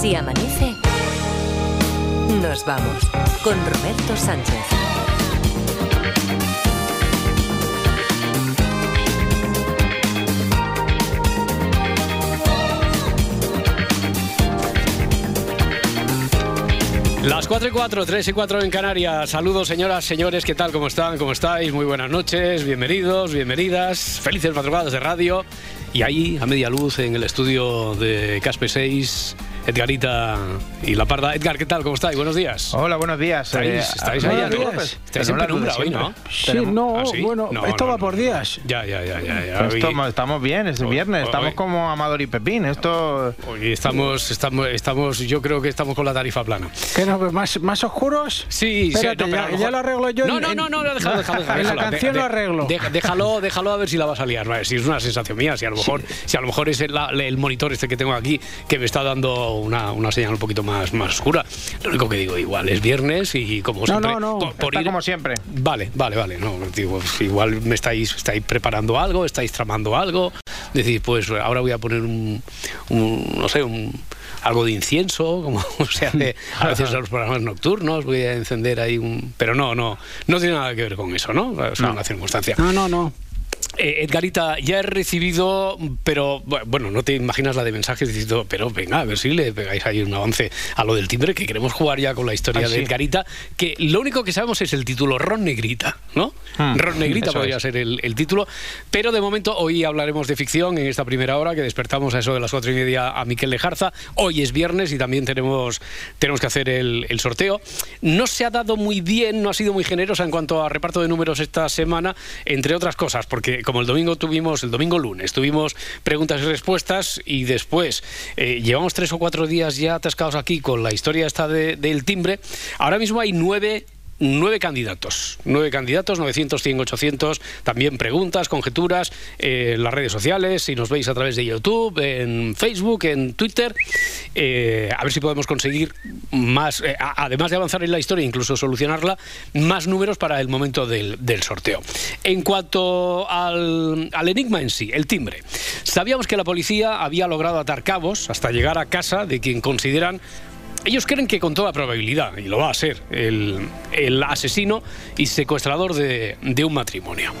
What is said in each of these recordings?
Si amanece, nos vamos con Roberto Sánchez. Las 4 y 4, 3 y 4 en Canarias. Saludos, señoras, señores, ¿qué tal? ¿Cómo están? ¿Cómo estáis? Muy buenas noches, bienvenidos, bienvenidas. Felices madrugadas de radio. Y ahí, a media luz, en el estudio de Caspe 6, Edgarita y La Parda. Edgar, ¿qué tal? ¿Cómo estáis? Buenos días. Hola, buenos días. ¿Estáis, Eh, estáis días. Estáis en penumbra hoy. ¿no? Sí, no, ¿Ah, sí? bueno, No, esto no, va por no. días. Ya, ya, ya, ya. ya. Esto- estamos bien, es Hoy- viernes, estamos como Amador y Pepín. Esto. Hoy estamos, estamos, estamos, yo creo que estamos con la tarifa plana. ¿Qué no, más, más oscuros? Sí, Espérate, sí, no, pero ya, lo ya mejor- lo arreglo yo. No, en- no, no, no, no, déjalo, déjalo, déjalo. En la déjalo. canción De- lo arreglo. de- déjalo, déjalo a ver si la vas a liar. Si es una sensación mía, si a lo mejor, si a lo mejor es el, la- el monitor este que tengo aquí que me está dando una, una señal un poquito más, más oscura. Lo único que digo, igual es viernes y como No, siempre. no, no. por- por Está ir- como siempre. Vale, vale, vale. No, digo, igual me estáis, estáis preparando algo, estáis tramando algo. Decir, pues ahora voy a poner un, un, no sé, un algo de incienso, como se hace a veces en los programas nocturnos, voy a encender ahí un... Pero no, no, no tiene nada que ver con eso, ¿no? Es No. una circunstancia. No, no, no. Eh, Edgarita, ya he recibido, pero bueno, no te imaginas la de mensajes diciendo, pero venga, a ver si le pegáis ahí un avance a lo del timbre, que queremos jugar ya con la historia Ah, de sí. Edgarita, que lo único que sabemos es el título, Ron Negrita, ¿no? Hmm, Ron Negrita podría es. ser el, el título, pero de momento hoy hablaremos de ficción en esta primera hora, que despertamos a eso de las cuatro y media a Miquel Lejarza. Hoy es viernes y también tenemos, tenemos que hacer el, el sorteo. No se ha dado muy bien, no ha sido muy generosa en cuanto a reparto de números esta semana, entre otras cosas, porque como el domingo tuvimos, el domingo lunes, tuvimos preguntas y respuestas y después eh, llevamos tres o cuatro días ya atascados aquí con la historia esta de- del timbre. Ahora mismo hay nueve Nueve candidatos, nueve candidatos, 900, 100, 800, también preguntas, conjeturas, eh, en las redes sociales, si nos veis a través de YouTube, en Facebook, en Twitter, eh, a ver si podemos conseguir más, eh, además de avanzar en la historia, incluso solucionarla, más números para el momento del, del sorteo. En cuanto al, al enigma en sí, el timbre, sabíamos que la policía había logrado atar cabos hasta llegar a casa de quien consideran ellos creen que con toda probabilidad, y lo va a ser, el, asesino y secuestrador de, de un matrimonio.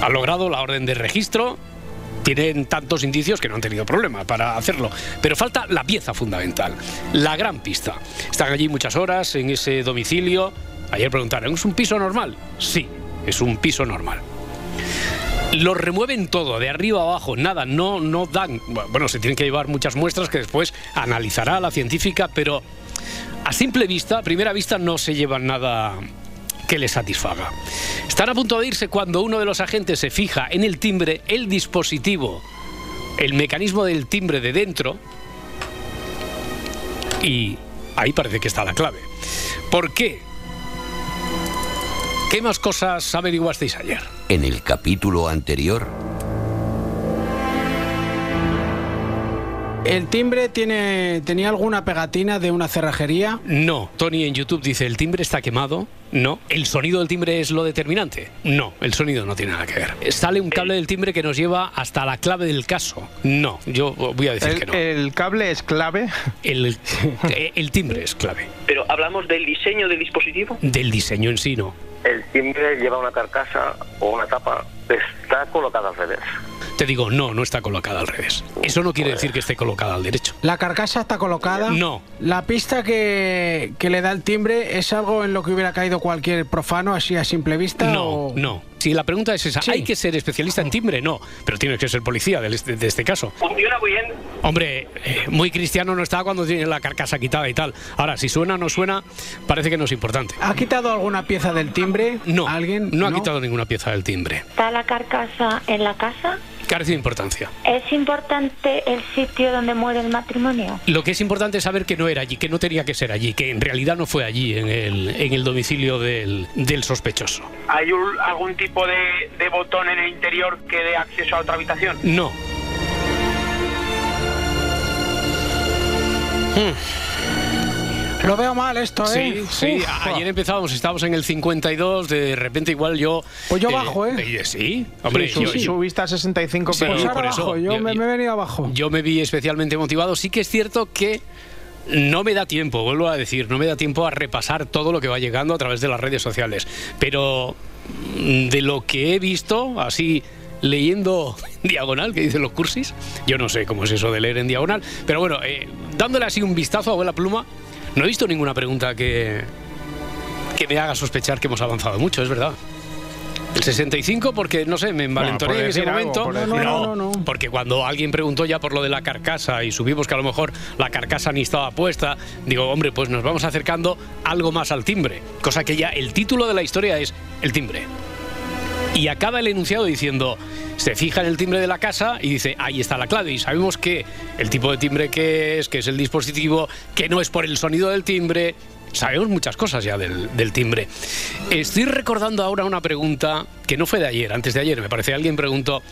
Ha logrado la orden de registro, tienen tantos indicios que no han tenido problema para hacerlo, pero falta la pieza fundamental, la gran pista. Están allí muchas horas en ese domicilio. Ayer preguntaron, ¿es un piso normal? Sí, es un piso normal. Lo remueven todo, de arriba a abajo, nada, no, no dan. Bueno, se tienen que llevar muchas muestras que después analizará la científica, pero a simple vista, a primera vista, no se llevan nada que les satisfaga. Están a punto de irse cuando uno de los agentes se fija en el timbre, el dispositivo, el mecanismo del timbre de dentro, y ahí parece que está la clave. ¿Por qué? ¿Qué más cosas averiguasteis ayer? En el capítulo anterior, ¿El timbre tiene, tenía alguna pegatina de una cerrajería? No. Tony en YouTube dice, ¿el timbre está quemado? No. ¿El sonido del timbre es lo determinante? No, el sonido no tiene nada que ver. ¿Sale un cable del timbre que nos lleva hasta la clave del caso? No, yo voy a decir que no. el cable es clave. El, el timbre es clave. Pero hablamos del diseño del dispositivo. Del diseño en sí, no. El timbre lleva una carcasa o una tapa. Está colocada al revés. Te digo, no, no está colocada al revés. Eso no quiere decir que esté colocada al derecho. ¿La carcasa está colocada? No. ¿La pista que, que le da el timbre es algo en lo que hubiera caído cualquier profano así a simple vista? No, o- no. Si la pregunta es esa, Sí. ¿hay que ser especialista en timbre? No, pero tienes que ser policía de este, de este caso. Funciona muy bien. Hombre, eh, muy cristiano no está cuando tiene la carcasa quitada y tal. Ahora, si suena o no suena, parece que no es importante. ¿Ha quitado alguna pieza del timbre? No, ¿Alguien? no ha quitado ninguna pieza del timbre. ¿Está la carcasa en la casa? Carece de importancia. ¿Es importante el sitio donde muere el matrimonio? Lo que es importante es saber que no era allí, que no tenía que ser allí, que en realidad no fue allí, en el, en el domicilio del, del sospechoso. ¿Hay un- algún tipo de, de botón en el interior que dé acceso a otra habitación? No. Lo veo mal esto, Sí, ¿eh? sí. Uf. a- Ayer empezábamos, estábamos en el 52, de repente igual yo... Pues yo bajo, ¿eh? eh, Sí, hombre, Sí, yo, sí, yo- subiste a 65, Sí, pero Pues por eso, abajo, yo yo- me, he venido abajo. yo me vi especialmente motivado. Sí que es cierto que No me da tiempo, vuelvo a decir, no me da tiempo a repasar todo lo que va llegando a través de las redes sociales. Pero mm, de lo que he visto, así leyendo en diagonal, que dicen los cursis, yo no sé cómo es eso de leer en diagonal, pero bueno, eh, dándole así un vistazo a abuela pluma, no he visto ninguna pregunta que, que me haga sospechar que hemos avanzado mucho, es verdad. El 65 porque, no sé, me envalentoné en ese algo, momento. No, no, No, no, no. porque cuando alguien preguntó ya por lo de la carcasa y subimos que a lo mejor la carcasa ni estaba puesta, digo, hombre, pues nos vamos acercando algo más al timbre. Cosa que ya el título de la historia es el timbre. Y acaba el enunciado diciendo, se fija en el timbre de la casa y dice, ahí está la clave. Y sabemos que el tipo de timbre que es, que es el dispositivo, que no es por el sonido del timbre. Sabemos muchas cosas ya del, timbre. Estoy recordando ahora una pregunta que no fue de ayer, antes de ayer, me parece. Alguien preguntó,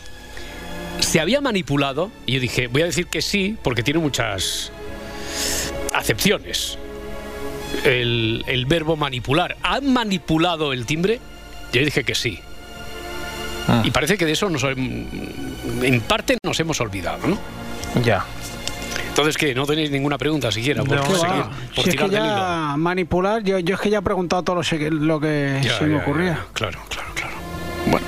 ¿se había manipulado? Y yo dije, voy a decir que sí, porque tiene muchas acepciones. El verbo manipular. ¿Han manipulado el timbre? Yo dije que sí. Ah. Y parece que de eso nos, en parte nos hemos olvidado, ¿no? Ya. Entonces, ¿qué? ¿No tenéis ninguna pregunta siquiera? Por, No, seguir, por si es tirar que del hilo. ya manipular, yo, yo es que ya he preguntado todo lo, que Ya, se me ya, ocurría. ya, Claro, claro, claro. Bueno.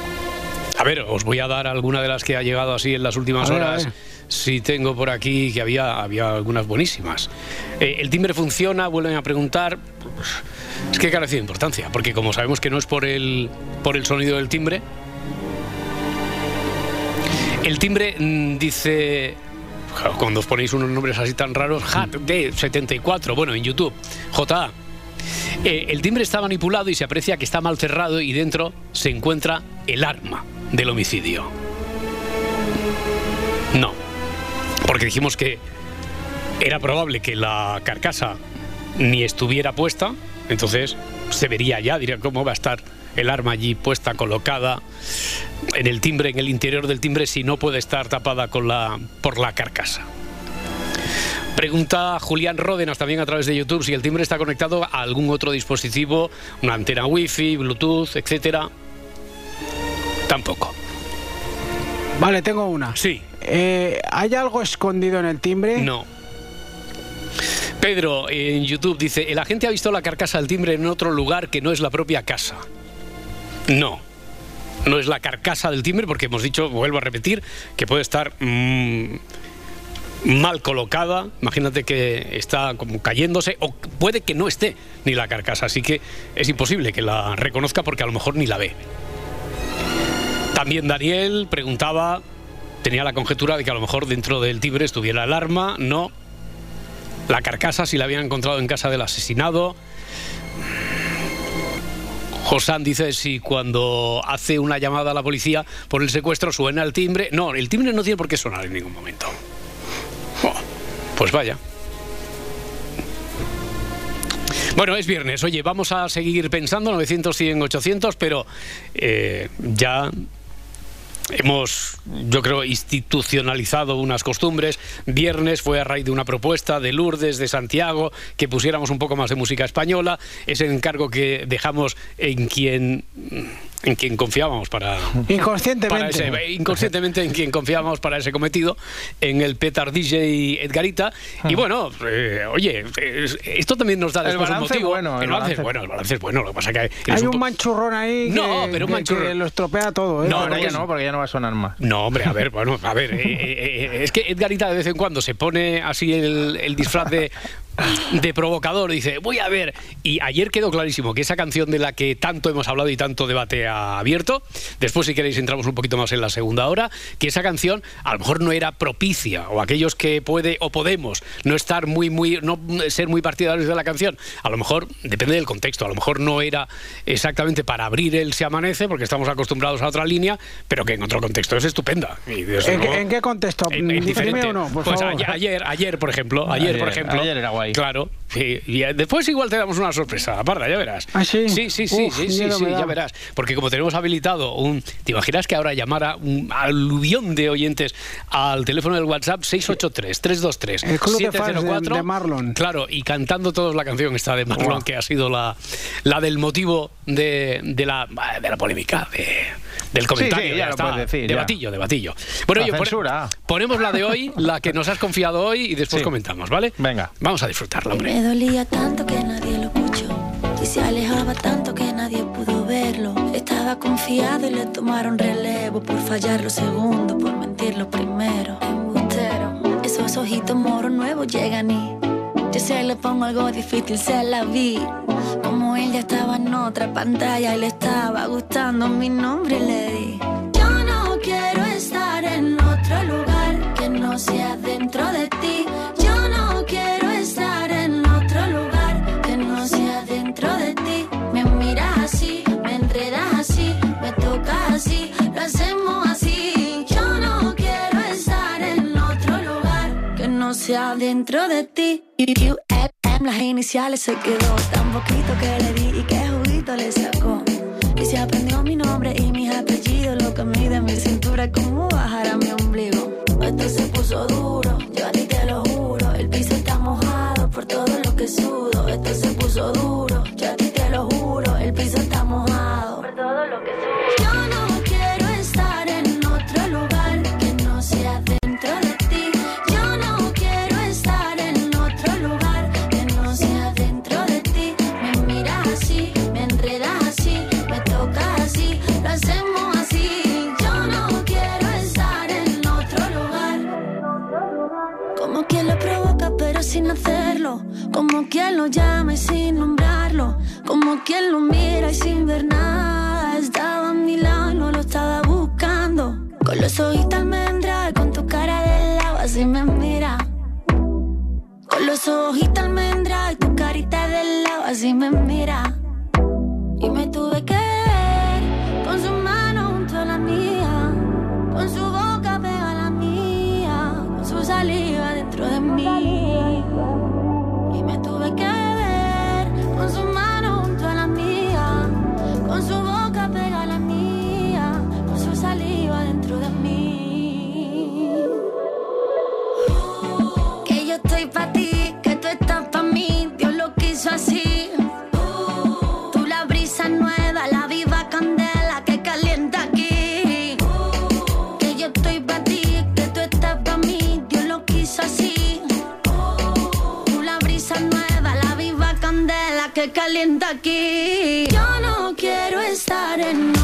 A ver, os voy a dar alguna de las que ha llegado así en las últimas ver, horas. Sí tengo por aquí que había, había algunas buenísimas. Eh, el timbre funciona, vuelven a preguntar. Es que carece de importancia, porque como sabemos que no es por el, por el sonido del timbre. El timbre mm, dice. claro, Cuando os ponéis unos nombres así tan raros, HAT de 74, bueno, en YouTube, JA. Eh, el timbre está manipulado y se aprecia que está mal cerrado y dentro se encuentra el arma del homicidio. No, porque dijimos que era probable que la carcasa ni estuviera puesta, entonces se vería ya, diría cómo va a estar el arma allí puesta, colocada en el timbre, en el interior del timbre, si no puede estar tapada con la, por la carcasa. Pregunta Julián Ródenas también a través de YouTube si el timbre está conectado a algún otro dispositivo, una antena wifi, Bluetooth, etcétera. Tampoco. Vale, tengo una. Sí, Eh, ¿Hay algo escondido en el timbre? no. Pedro en YouTube dice, el agente ha visto la carcasa del timbre en otro lugar que no es la propia casa. No. No es la carcasa del timbre porque hemos dicho, vuelvo a repetir, que puede estar mm, mal colocada. Imagínate que está como cayéndose o puede que no esté ni la carcasa. Así que es imposible que la reconozca porque a lo mejor ni la ve. También Daniel preguntaba, tenía la conjetura de que a lo mejor dentro del timbre estuviera el arma. No. La carcasa si la habían encontrado en casa del asesinado. Josán dice si cuando hace una llamada a la policía por el secuestro suena el timbre. No, el timbre no tiene por qué sonar en ningún momento. Oh, pues vaya. Bueno, es viernes. Oye, vamos a seguir pensando 900, 100, 800, pero eh, ya Hemos, yo creo, institucionalizado unas costumbres. Viernes fue a raíz de una propuesta de Lourdes, de Santiago, que pusiéramos un poco más de música española. Ese encargo que dejamos en quien, en quien confiábamos para, Inconscientemente. para ese- inconscientemente en quien confiábamos para ese cometido, en el Petar DJ Edgarita. Y bueno, eh, oye, esto también nos da El después un balance motivo. bueno, el, el balance es bueno, el balance es bueno. Lo que pasa que Hay un manchurrón ahí No, que, pero un manchurrón. que lo estropea todo. ¿eh? No, porque ya no, porque ya no va a sonar más. No, hombre, a ver, bueno, a ver, eh, eh, eh, es que Edgarita de vez en cuando se pone así el, el disfraz de, de provocador, dice, voy a ver, y ayer quedó clarísimo que esa canción de la que tanto hemos hablado y tanto debate ha abierto, después si queréis entramos un poquito más en la segunda hora, que esa canción a lo mejor no era propicia, o aquellos que puede o podemos no estar muy, muy, no ser muy partidarios de la canción, a lo mejor depende del contexto, a lo mejor no era exactamente para abrir el Se Amanece, porque estamos acostumbrados a otra línea, pero que en otro contexto es estupenda. Y ¿En, qué- luego- en qué contexto? en- en Dime diferente. o no, por pues favor. ayer, ayer, ayer, por ejemplo, ayer, por Ayer- ejemplo. ayer era guay. Claro. Sí, y eh, después igual te damos una sorpresa, aparta, ya verás. ¿Ah, sí? Sí, sí, sí, Uf, sí, sí, sí, ya verás. Porque como tenemos habilitado un. ¿Te imaginas que ahora llamara un aluvión de oyentes al teléfono del WhatsApp 683-323? El club de fans de- 704? de Marlon. Claro, y cantando todos la canción esta de Marlon, que ha sido la, la del motivo de, de la, de la polémica, de, del comentario. Sí, sí, ya lo está. puedes decir, de ya. batillo, de batillo. Bueno, pone- censura. ponemos la de hoy, la que nos has confiado hoy y después Sí. comentamos, ¿vale? Venga. Vamos a disfrutarla, hombre. Dolía tanto que nadie lo escuchó. Y se alejaba tanto que nadie pudo verlo. Estaba confiado y le tomaron relevo por fallar lo segundo, por mentir lo primero. Embustero. Esos ojitos moros nuevos llegan y yo se le pongo algo difícil, se la vi. Como él ya estaba en otra pantalla y le estaba gustando mi nombre le di. Yo no quiero estar en otro lugar que no sea de dentro de ti. You, M, las iniciales se quedó tan poquito que le di y qué juguito le sacó. Y se aprendió lo llama sin nombrarlo. Como quien lo mira y sin ver nada. Estaba a mi lado y no lo estaba buscando. Con los ojitos almendra y con tu cara de lado así me mira. Con los ojitos almendra y tu carita de lado así me mira. Calienta aquí. Yo no quiero estar en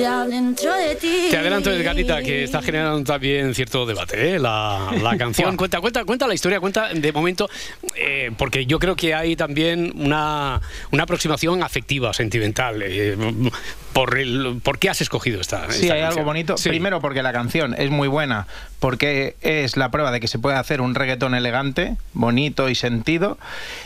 dentro de ti. Te adelanto, Edgarita, que está generando también cierto debate, ¿eh? La, la canción. Cuenta, cuenta, cuenta la historia, cuenta de momento, eh, porque yo creo que hay también una, una aproximación afectiva, sentimental. eh, por, el, ¿Por qué has escogido esta? Sí, hay algo canción? bonito. Sí. Primero porque la canción es muy buena, porque es la prueba de que se puede hacer un reggaetón elegante, bonito y sentido.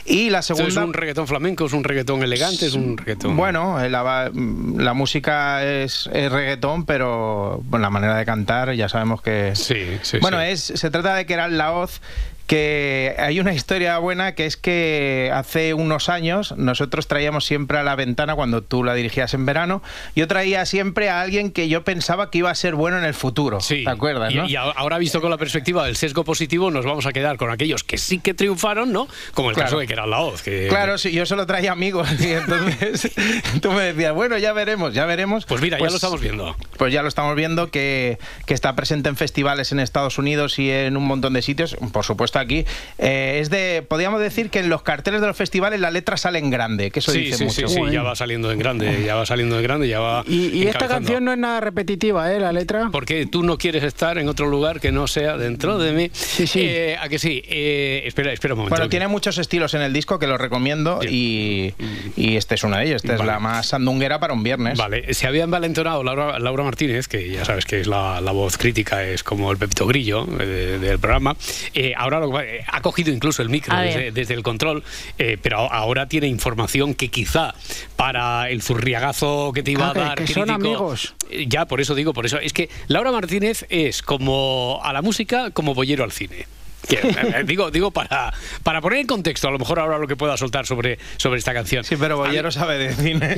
Y la segunda... ¿Es un reggaetón flamenco? ¿Es un reggaetón elegante? ¿Es un reggaetón...? Bueno, eh, la, la música es, es reggaetón, pero bueno, la manera de cantar ya sabemos que... Sí, sí, Bueno, sí. es se trata de que era la hoz que hay una historia buena que es que hace unos años nosotros traíamos siempre a la ventana cuando tú la dirigías en verano, yo traía siempre a alguien que yo pensaba que iba a ser bueno en el futuro. Sí. ¿Te acuerdas, y, no? y ahora visto con la perspectiva del sesgo positivo, nos vamos a quedar con aquellos que sí que triunfaron, ¿no? Como el Claro. caso de que era la hoz. Que, Claro, sí, yo solo traía amigos y entonces tú me decías, bueno, ya veremos, ya veremos. Pues mira, ya lo estamos viendo. Pues ya lo estamos viendo que, que está presente en festivales en Estados Unidos y en un montón de sitios, por supuesto aquí. Eh, es de, podríamos decir que en los carteles de los festivales la letra sale en grande, que eso sí, dice sí, mucho. sí, sí, ya va saliendo en grande, ya va saliendo en grande, ya va. Y, y esta canción no es nada repetitiva, ¿eh? La letra. Porque tú no quieres estar en otro lugar que no sea dentro de mí. Sí, sí. Eh, ¿A que sí? Eh, espera, espera un momento. Bueno, tiene muchos estilos en el disco que los recomiendo y, y este es una de ellas. Esta es Vale. la más sandunguera para un viernes. Vale, se había envalentonado Laura, Laura Martínez, que ya sabes que es la, la voz crítica, es como el Pepito Grillo eh, de- del programa. Eh, ahora lo que- eh, ha cogido incluso el micro desde, el control, eh, pero ahora tiene información que quizá para el zurriagazo que te iba Ah, a que- dar que son crítico- amigos. Eh, Ya, por eso digo, por eso. Es que Laura Martínez es como a la música como bollero al cine. Que, eh, digo, digo para, para poner en contexto, a lo mejor ahora lo que pueda soltar sobre, sobre esta canción. Sí, pero Bollero sabe de cine.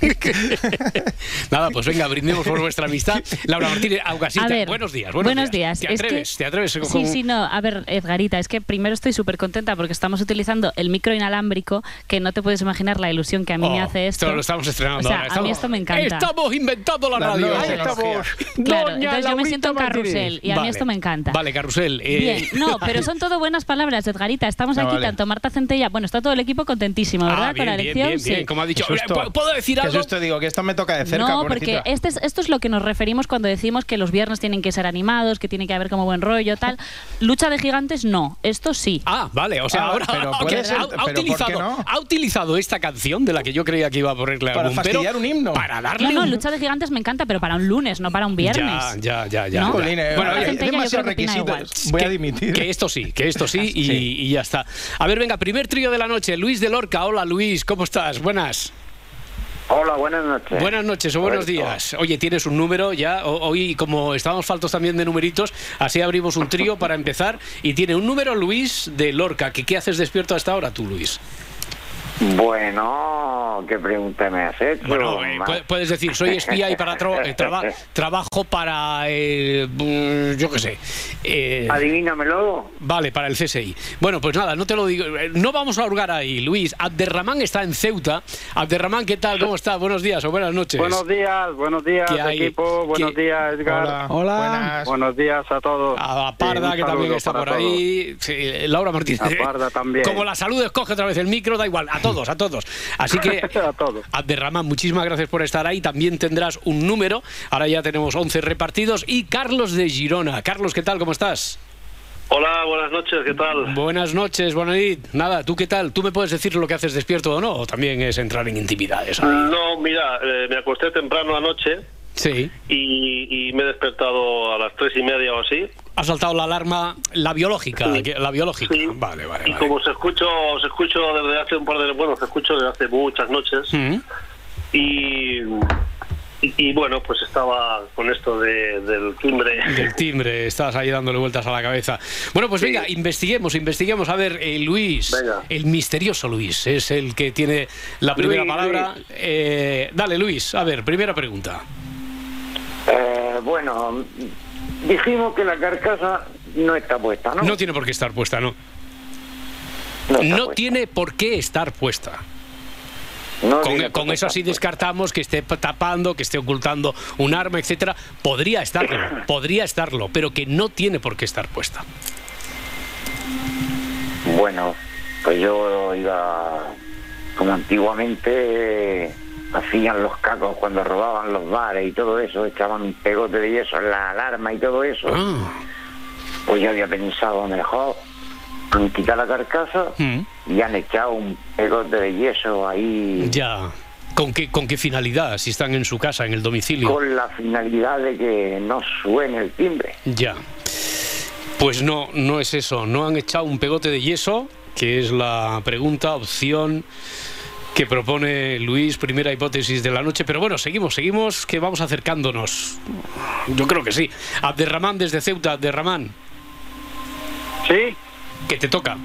Nada, pues venga, brindemos por vuestra amistad. Laura Martínez, Augasita, A ver, buenos días. Buenos, buenos días. ¿Te Es que- atreves? ¿Te atreves? Sí, con- sí, no. A ver, Edgarita, es que primero estoy súper contenta porque estamos utilizando el micro inalámbrico, que no te puedes imaginar la ilusión que a mí me Oh, hace esto. lo estamos estrenando O sea, ahora. a Estamos- mí esto me encanta. Estamos inventando la radio. estamos. Claro, Doña entonces yo me siento en Martínez. carrusel y a mí Vale. esto me encanta. Vale, carrusel. Eh, Bien, no, pero son todo buenas palabras, Edgarita. Estamos Ah, aquí, vale. tanto Marta Centella, bueno, está todo el equipo contentísimo, ¿verdad? Ah, bien, Con la elección, bien, bien. sí. Como ha dicho. ¿Puedo- ¿Puedo decir algo? susto, digo, que esto me toca de cerca, no, pobrecita. porque este es, esto es lo que nos referimos cuando decimos que los viernes tienen que ser animados, que tiene que haber como buen rollo, tal. Lucha de gigantes, no. Esto sí. Ah, vale, o sea, Ah, ahora pero ser, ha, ha pero ¿por qué utilizado, no? ha utilizado esta canción de la que yo creía que iba a ponerle Para algún pero fastidiar un himno. para darle No, no, un- Lucha de gigantes me encanta, pero para un lunes, no para un viernes. Ya, ya, ya, ya. ¿No? ya. Eh, Bueno, oye, demasiados que a dimitir. Esto sí, que esto sí, y, Sí. y ya está. A ver, venga, primer trío de la noche, Luis de Lorca. Hola, Luis, ¿cómo estás? Buenas. Hola, buenas noches. Buenas noches o buenos días. Oye, tienes un número ya. Hoy, como estábamos faltos también de numeritos, así abrimos un trío para empezar. Y tiene un número Luis de Lorca. ¿Qué, qué haces despierto hasta ahora tú, Luis? Bueno, ¿qué pregunta me has hecho? Bueno, eh, puedes decir, soy espía y para eh, traba- trabajo para, eh, mm, yo qué sé. eh, Adivínamelo. Vale, para el CSI. Bueno, pues nada, no te lo digo. eh, No vamos a hurgar ahí, Luis. Abderramán está en Ceuta. Abderramán, ¿qué tal? ¿Cómo está? Buenos días o buenas noches. Buenos días, buenos días, ¿Qué hay? equipo. Buenos ¿Qué- días, Edgar. Hola. Hola. Buenas. Buenos días a todos. A Parda, que también está por ahí. Sí, Laura Martínez. A Parda también. Como la salud escoge otra vez el micro, da igual. A todos, a todos. Así que, A todos. Abderramán, muchísimas gracias por estar ahí. También tendrás un número. Ahora ya tenemos 11 repartidos. Y Carlos de Girona. Carlos, ¿qué tal? ¿Cómo estás? Hola, buenas noches, ¿qué tal? Buenas noches, Bonadit. Nada, ¿tú qué tal? ¿Tú me puedes decir lo que haces despierto o no? ¿O también es entrar en intimidades? ahí? No, mira, eh, me acosté temprano anoche Sí. y, y me he despertado a las tres y media o así. Ha saltado la alarma, la biológica. Sí. La biológica. Sí. Vale, vale, Y vale. como se escucho, se escucho desde hace un par de, bueno, se escucho desde hace muchas noches Mm. y, y, y bueno, pues estaba con esto de, del timbre. Del timbre, estás ahí dándole vueltas a la cabeza. Bueno, pues venga, investiguemos, investiguemos. A ver, eh, Luis, Venga. el misterioso Luis, es el que tiene la primera Luis, palabra. Luis. Eh, dale, Luis, a ver, primera pregunta. Eh, bueno, dijimos que la carcasa no está puesta, ¿no? No tiene por qué estar puesta, no. No está No puesta. tiene por qué estar puesta. No Con, con eso así descartamos que esté tapando, que esté ocultando un arma, etcétera. Podría estarlo, podría estarlo, pero que no tiene por qué estar puesta. Bueno, pues yo iba como antiguamente hacían los cacos cuando robaban los bares y todo eso, echaban un pegote de yeso en la alarma y todo eso. Ah, Pues yo había pensado mejor han quitado la carcasa mm, y han echado un pegote de yeso ahí ya. ¿Con qué, ¿Con qué finalidad? Si están en su casa, en el domicilio. con la finalidad de que no suene el timbre. Ya. Pues no, no es eso. No han echado un pegote de yeso, que es la pregunta, opción que propone Luis, primera hipótesis de la noche. Pero bueno, seguimos, seguimos, que vamos acercándonos. Yo creo que sí. Abderramán desde Ceuta, Abderramán, Sí, que te toca.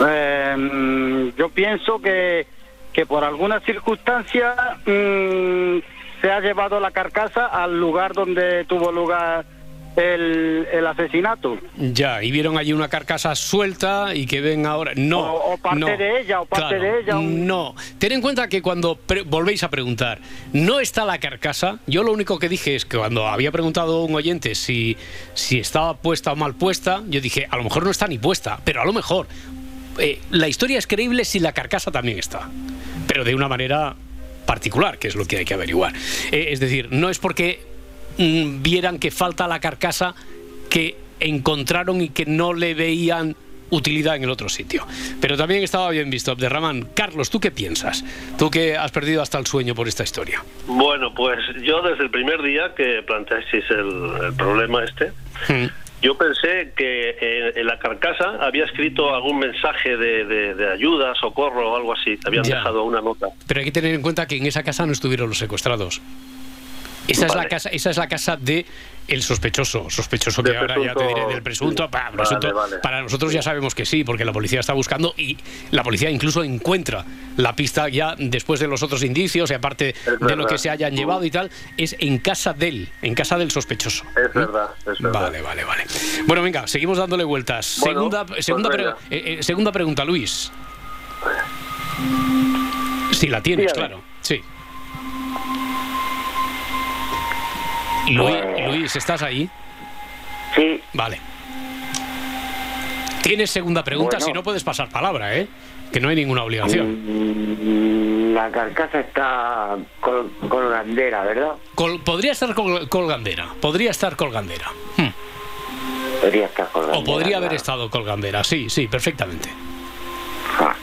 eh, yo pienso que, que por alguna circunstancia mm, se ha llevado la carcasa al lugar donde tuvo lugar el, el asesinato. Ya, y vieron allí una carcasa suelta y que ven ahora. No. O- o parte no. de ella, o parte Claro, de ella, un- No. Ten en cuenta que cuando pre- volvéis a preguntar, no está la carcasa. Yo lo único que dije es que cuando había preguntado a un oyente si, si estaba puesta o mal puesta, yo dije, a lo mejor no está ni puesta, pero a lo mejor. eh, la historia es creíble si la carcasa también está. Pero de una manera particular, que es lo que hay que averiguar. Eh, es decir, no es porque vieran que falta la carcasa que encontraron y que no le veían utilidad en el otro sitio. Pero también estaba bien visto, Abderramán. Carlos, ¿tú qué piensas? Tú que has perdido hasta el sueño por esta historia. Bueno, pues yo desde el primer día que planteasteis el, el problema este, Mm. yo pensé que eh, en la carcasa había escrito algún mensaje de, de- de ayuda, socorro o algo así. Habían Ya. dejado una nota. Pero hay que tener en cuenta que en esa casa no estuvieron los secuestrados. Esa es la casa, esa es la casa de el sospechoso, sospechoso que ahora ya te diré del presunto. sí. Para, presunto- vale. para nosotros ya sabemos que sí, porque la policía está buscando y la policía incluso encuentra la pista ya después de los otros indicios y aparte de lo que se hayan llevado y tal, es en casa del, en casa del sospechoso. Es verdad, es verdad. Vale, vale, vale. Bueno, venga, seguimos dándole vueltas. Bueno, segunda, pues segunda, pre- eh, eh, segunda pregunta, Luis. Si la tienes, claro. Sí. Luis, Luis, ¿estás ahí? Sí, Vale. Tienes segunda pregunta, Bueno. si no puedes pasar palabra, ¿eh? Que no hay ninguna obligación. mm, la carcasa está col- colgandera, ¿verdad? Col- podría estar col- colgandera, podría estar colgandera. Hmm. Podría estar colgandera. O podría haber estado colgandera, sí, sí, perfectamente. Ah,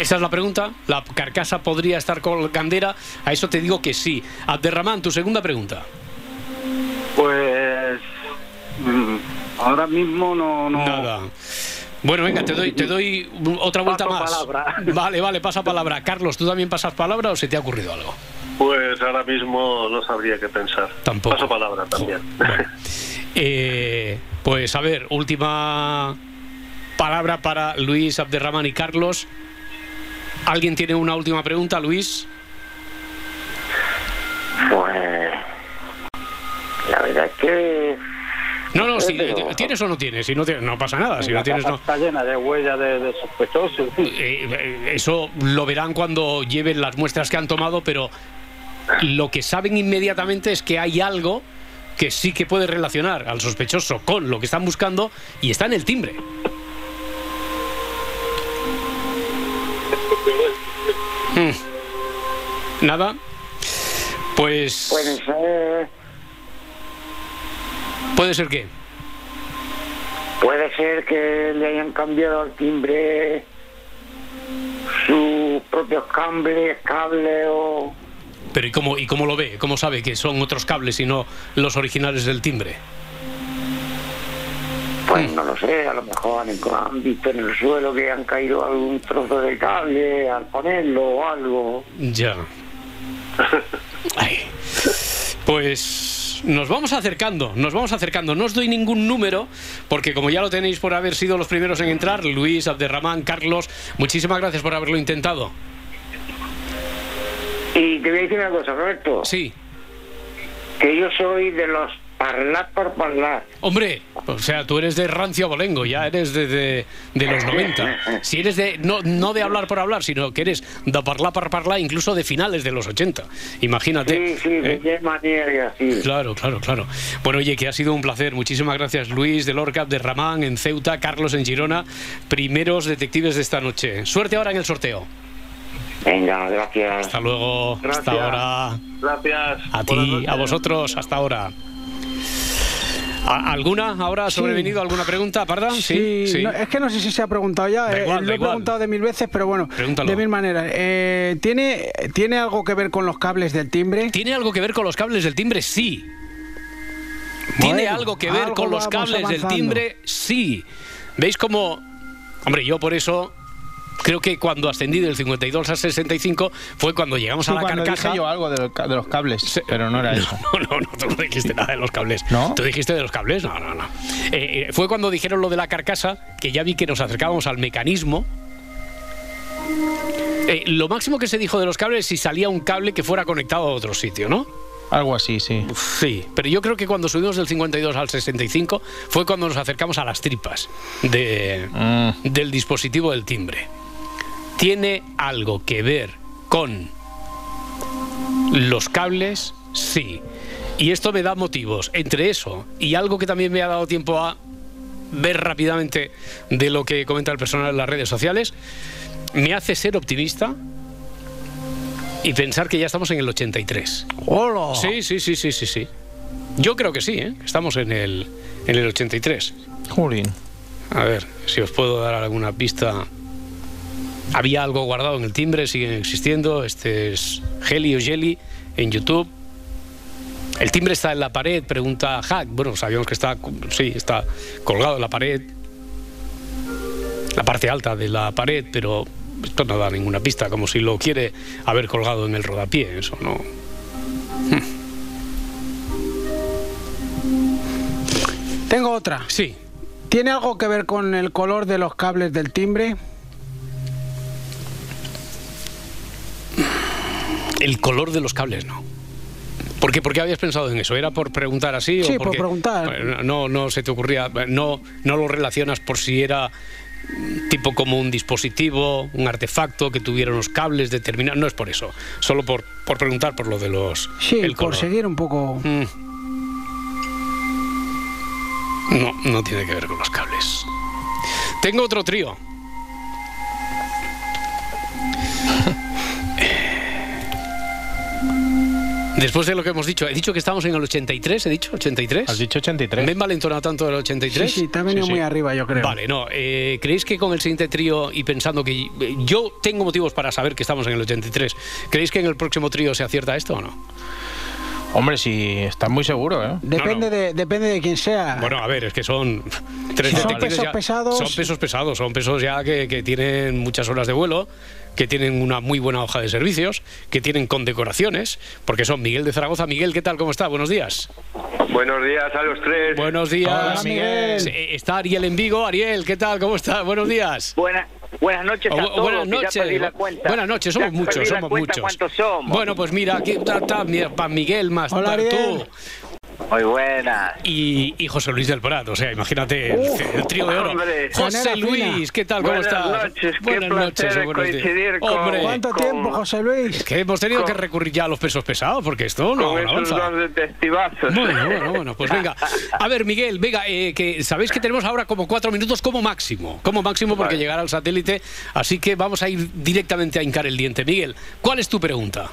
Esa es la pregunta. ¿La carcasa podría estar colgandera? A eso te digo que sí. Abderramán, tu segunda pregunta. Pues mm, ahora mismo no, no. Nada. Bueno, venga, te doy, te doy otra vuelta Paso más. palabra. Vale, vale, pasa palabra. Carlos, ¿tú también pasas palabra o se te ha ocurrido algo? Pues ahora mismo no sabría qué pensar. Tampoco. Paso palabra también. Bueno. Eh, pues a ver, última palabra para Luis, Abderramán y Carlos. ¿Alguien tiene una última pregunta, Luis? Pues. La verdad es que. No, no, si, Pero- ¿tienes o no tienes? Si no, tienes, no pasa nada. Si no la tienes, casa no. está llena de huellas de, de sospechosos. Eh, eh, eso lo verán cuando lleven las muestras que han tomado, pero lo que saben inmediatamente es que hay algo que sí que puede relacionar al sospechoso con lo que están buscando y está en el timbre. Mm. Nada. Pues Puede ser. puede ser que. Puede ser que le hayan cambiado al timbre sus propios cables, cables o. Pero ¿y cómo, ¿y cómo lo ve? ¿Cómo sabe que son otros cables y no los originales del timbre? Pues no lo sé, a lo mejor han, han visto en el suelo que han caído algún trozo de cable al ponerlo o algo. Ya. Ay. Pues nos vamos acercando, nos vamos acercando. No os doy ningún número, porque como ya lo tenéis por haber sido los primeros en entrar, Luis, Abderramán, Carlos, muchísimas gracias por haberlo intentado. Y te voy a decir una cosa, Roberto. Sí. Que yo soy de los parlar por parlar. Hombre, o sea, tú eres de rancio abolengo, ya eres de, de, de los 90. Si eres de, no, no de hablar por hablar, sino que eres de parlar por parlar, incluso de finales de los 80. Imagínate. Sí, sí, ¿eh? llama manera así. Claro, claro, claro. Bueno, oye, que ha sido un placer. Muchísimas gracias, Luis de Lorca, de Ramán en Ceuta, Carlos en Girona, primeros detectives de esta noche. Suerte ahora en el sorteo. Venga, gracias. Hasta luego. Gracias. Hasta ahora. Gracias. A ti, a vosotros, hasta ahora. ¿A- ¿Alguna ahora ha sobrevenido? ¿Alguna pregunta, Parda? Sí, no, es que no sé si se ha preguntado ya. Da eh, lo he preguntado de mil veces, pero bueno, Pregúntalo. de mil maneras. Eh, ¿tiene, ¿Tiene algo que ver con los cables del timbre? ¿Tiene algo que ver con los cables del timbre? Sí. ¿Tiene Bueno, algo que ver algo con los cables del timbre? Sí. ¿Veis cómo.? Hombre, yo por eso. Creo que cuando ascendí del 52 al 65 fue cuando llegamos a la carcasa. dije yo algo de los, ca- de los cables, pero no era eso. No, no, no, tú no dijiste nada de los cables. ¿No? ¿Tú dijiste de los cables? No, no, no. Eh, eh, fue cuando dijeron lo de la carcasa que ya vi que nos acercábamos al mecanismo. Eh, lo máximo que se dijo de los cables es si salía un cable que fuera conectado a otro sitio, ¿no? Algo así, sí. Sí, pero yo creo que cuando subimos del 52 al 65 fue cuando nos acercamos a las tripas de, del dispositivo del timbre. ¿Tiene algo que ver con los cables? Sí. Y esto me da motivos. Entre eso y algo que también me ha dado tiempo a ver rápidamente de lo que comenta el personal en las redes sociales, me hace ser optimista y pensar que ya estamos en el 83. ¡Hola! Sí, sí, sí, sí, sí, sí. Yo creo que sí, ¿eh? Estamos en el, en el 83. Jolín. A ver, si os puedo dar alguna pista. Había algo guardado en el timbre, siguen existiendo. Este es Heli o Jelly en YouTube. El timbre está en la pared, pregunta Hack. Bueno, sabíamos que está, sí, está colgado en la pared. La parte alta de la pared, pero esto no da ninguna pista, como si lo quiere haber colgado en el rodapié. Eso no. Tengo otra. Sí. ¿Tiene algo que ver con el color de los cables del timbre? El color de los cables, no. ¿Por qué, ¿Por qué habías pensado en eso? ¿Era por preguntar así? Sí, o por preguntar. No, no se te ocurría, no, no lo relacionas por si era tipo como un dispositivo, un artefacto que tuviera unos cables determinados. No es por eso, solo por, por preguntar por lo de los. Sí, el por seguir un poco. Mm. No, no tiene que ver con los cables. Tengo otro trío. Después de lo que hemos dicho, he dicho que estamos en el 83, he dicho 83. Has dicho 83. ¿Me he malentonado tanto del 83? Sí, sí, te ha venido muy arriba, yo creo. Vale, no. eh, ¿Creéis que con el siguiente trío y pensando que eh, yo tengo motivos para saber que estamos en el 83, ¿creéis que en el próximo trío se acierta esto o no? Hombre, si estás muy seguro, ¿eh? Depende, De, depende de quién sea. Bueno, a ver, es que son tres Son pesos ya- pesados. Son pesos pesados, son pesos ya que, que tienen muchas horas de vuelo, que tienen una muy buena hoja de servicios, que tienen condecoraciones, porque son Miguel de Zaragoza. Miguel, ¿qué tal? ¿Cómo está? Buenos días. Buenos días a los tres. Buenos días. Hola, Miguel. Eh, Está Ariel en Vigo. Ariel, ¿qué tal? ¿Cómo está? Buenos días. Buenas, buenas noches a todos. buenas noches. perdí la cuenta. Buenas noches, somos Ya muchos, somos muchos. ¿Cuántos somos? Bueno, pues mira, aquí está, para Miguel más Hola, tú. Muy buenas. Y, y José Luis del Prat, o sea, imagínate el, trío de oro. hombre. José. Luis, ¿qué tal? ¿Cómo Buenas estás? noches, qué buenas placer noches, días. coincidir con- Hombre, ¿Cuánto tiempo, José Luis? que hemos tenido que recurrir ya a los pesos pesados, porque esto no, Con no esos avanza. dos detectivazos. Bueno, bueno, bueno, pues venga. A ver, Miguel, venga, eh, que sabéis que tenemos ahora como cuatro minutos como máximo, como máximo porque Vale. llegará al satélite, así que vamos a ir directamente a hincar el diente. Miguel, ¿cuál es tu pregunta?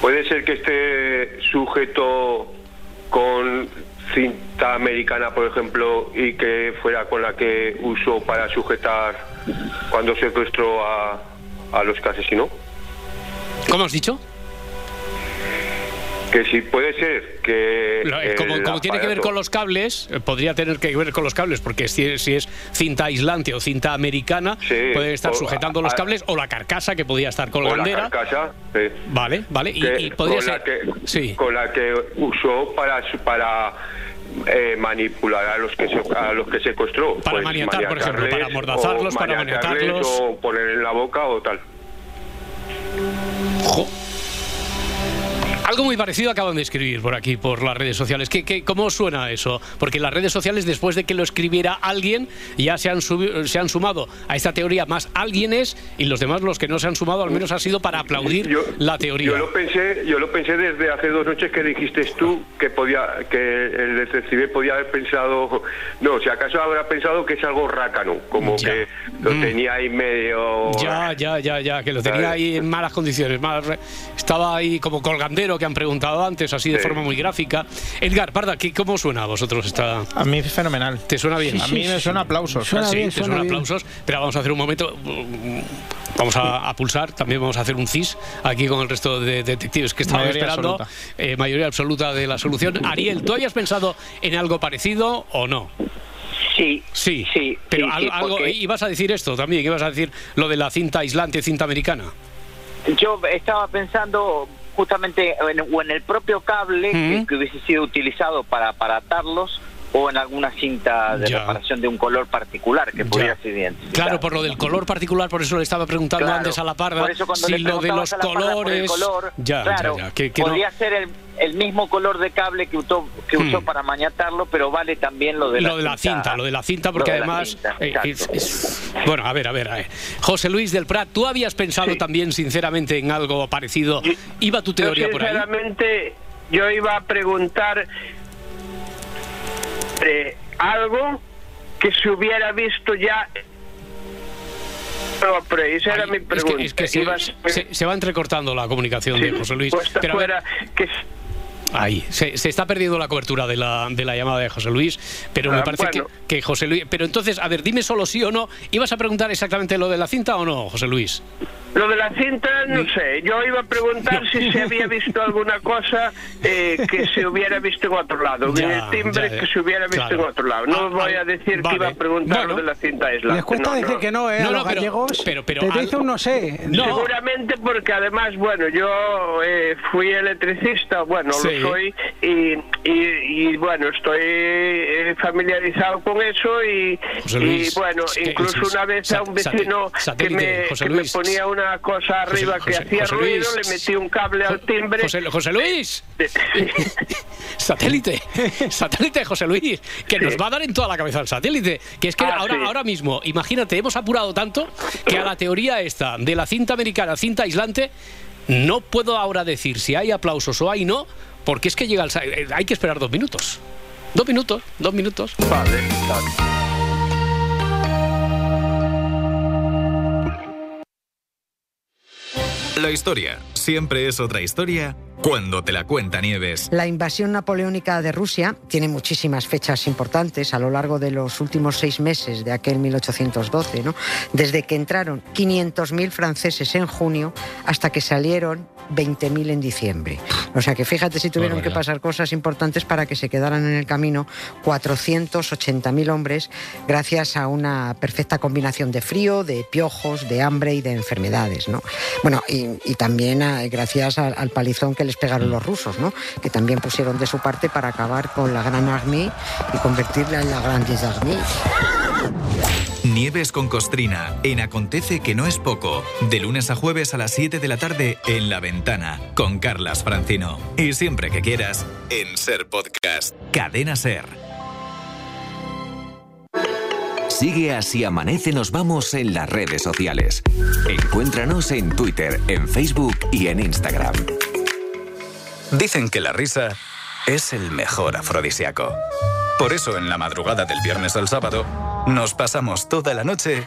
Puede ser que esté sujeto con cinta americana, por ejemplo, y que fuera con la que usó para sujetar cuando secuestró a, a los que asesinó. ¿Cómo has dicho? Que si puede ser que... Lo- eh, como tiene que ver con los cables, eh, podría tener que ver con los cables, porque si es, si es cinta aislante o cinta americana, Sí, puede estar sujetando los a- cables o la carcasa que podía estar o la colgandera. carcasa, sí. Vale, vale. Y, podría con, la ser. que, Sí. con la que usó para para eh, manipular a los que se, a los que secuestró Pues Para maniatar, por ejemplo, para amordazarlos, para maniatarlos. o poner en la boca o tal Jo. Algo muy parecido acaban de escribir por aquí, por las redes sociales. ¿Qué, qué, cómo suena eso? Porque las redes sociales, después de que lo escribiera alguien, ya se han, subi- se han sumado a esta teoría más alguienes y los demás, los que no se han sumado, al menos ha sido para aplaudir la teoría. yo lo pensé yo lo pensé desde hace dos noches que dijiste tú que podía que el detective podía haber pensado no si acaso habrá pensado que es algo rácano como Ya. que lo Mm. tenía ahí medio Ya, ya, ya, ya, que lo tenía ahí en malas condiciones. re- estaba ahí como colgandero que han preguntado antes, así de Sí. forma muy gráfica. Edgar, Parda, ¿qué, ¿cómo suena a vosotros esta...? A mí fenomenal. ¿Te suena bien? A mí me suena aplausos. Sí, te suena aplausos. Pero vamos a hacer un momento. Vamos a, a pulsar. También vamos a hacer un CIS aquí con el resto de detectives que estaban Mayoría esperando. absoluta. Eh, mayoría absoluta de la solución. Ariel, ¿tú habías pensado en algo parecido o no? Sí. Sí. Sí. Pero sí, algo, sí, algo- porque- ibas a decir esto también. Ibas a decir lo de la cinta aislante, cinta americana. Yo estaba pensando justamente en, o en el propio cable que, que hubiese sido utilizado para, para atarlos o en alguna cinta de Ya. reparación de un color particular que pudiera ser identificado. Claro, por lo del color particular, por eso le estaba preguntando Claro. antes a la parda Por eso cuando si le lo de los colores. color, ya, claro, ya, ya. Que, que no- podría ser el, el mismo color de cable que usó, que usó Hmm. para maniatarlo, pero vale también lo de la lo de la cinta, lo de la cinta, porque Lo de la además. cinta, eh, es- es- bueno, a ver, a ver, a ver. José Luis del Prat, ¿tú habías pensado también, sinceramente, en algo parecido? ¿Iba tu teoría Yo, por ahí? sinceramente, yo iba a preguntar eh, algo que se hubiera visto ya. No, pero esa era mi Es pregunta. que, es que se, a- se- se va entrecortando la comunicación de José Luis. Pero fuera, que Ahí, se, se, está perdiendo la cobertura de la, de la llamada de José Luis, pero me Ah, parece bueno. que, que José Luis... Pero entonces, a ver, dime solo sí o no. ¿Ibas a preguntar exactamente lo de la cinta o no, José Luis? Lo de la cinta, no sé. Yo iba a preguntar si se había visto alguna cosa eh, que se hubiera visto en otro lado. Ya, el timbre ya, ya. que se hubiera visto Claro. en otro lado. No Ah, voy a decir vale. que iba a preguntar Bueno. lo de la cinta. Les cuesta No, decir no. que no, ¿eh? No, a no, los pero- gallegos. pero- pero te al- dice un no sé. No. Seguramente porque además, bueno, yo eh, fui electricista, bueno, Sí. Soy, y, y, y, bueno, estoy eh, familiarizado con eso y, Luis, y bueno, es que- incluso es- una vez a un vecino que, me, José que me ponía una cosa arriba José- que hacía José ruido, Luis. le metí un cable al timbre. José, José Luis. satélite. Satélite, José Luis. Que nos va a dar en toda la cabeza el satélite. Que es que Ah, ahora, sí. ahora mismo, imagínate, hemos apurado tanto que a la teoría esta de la cinta americana, cinta aislante, no puedo ahora decir si hay aplausos o hay no, porque es que llega el... eh, Hay que esperar dos minutos. Dos minutos, dos minutos. Vale, vale. La historia siempre es otra historia cuando te la cuenta Nieves. La invasión napoleónica de Rusia tiene muchísimas fechas importantes a lo largo de los últimos seis meses de aquel 1812, ¿no? Desde que entraron 500.000 franceses en junio hasta que salieron 20.000 en diciembre. O sea que fíjate si tuvieron que pasar cosas importantes para que se quedaran en el camino 480.000 hombres gracias a una perfecta combinación de frío, de piojos, de hambre y de enfermedades, ¿no? Bueno, y, y también ah, gracias al, al palizón que les pegaron los rusos, ¿no? Que también pusieron de su parte para acabar con la Gran Armée y convertirla en la Grande Armée. Nieves con Costrina en Acontece que no es poco. De lunes a jueves a las 7 de la tarde en La Ventana con Carlas Francino. Y siempre que quieras en Ser Podcast. Cadena Ser. Sigue así amanece nos vamos en las redes sociales. Encuéntranos en Twitter, en Facebook y en Instagram. Dicen que la risa es el mejor afrodisíaco. Por eso en la madrugada del viernes al sábado nos pasamos toda la noche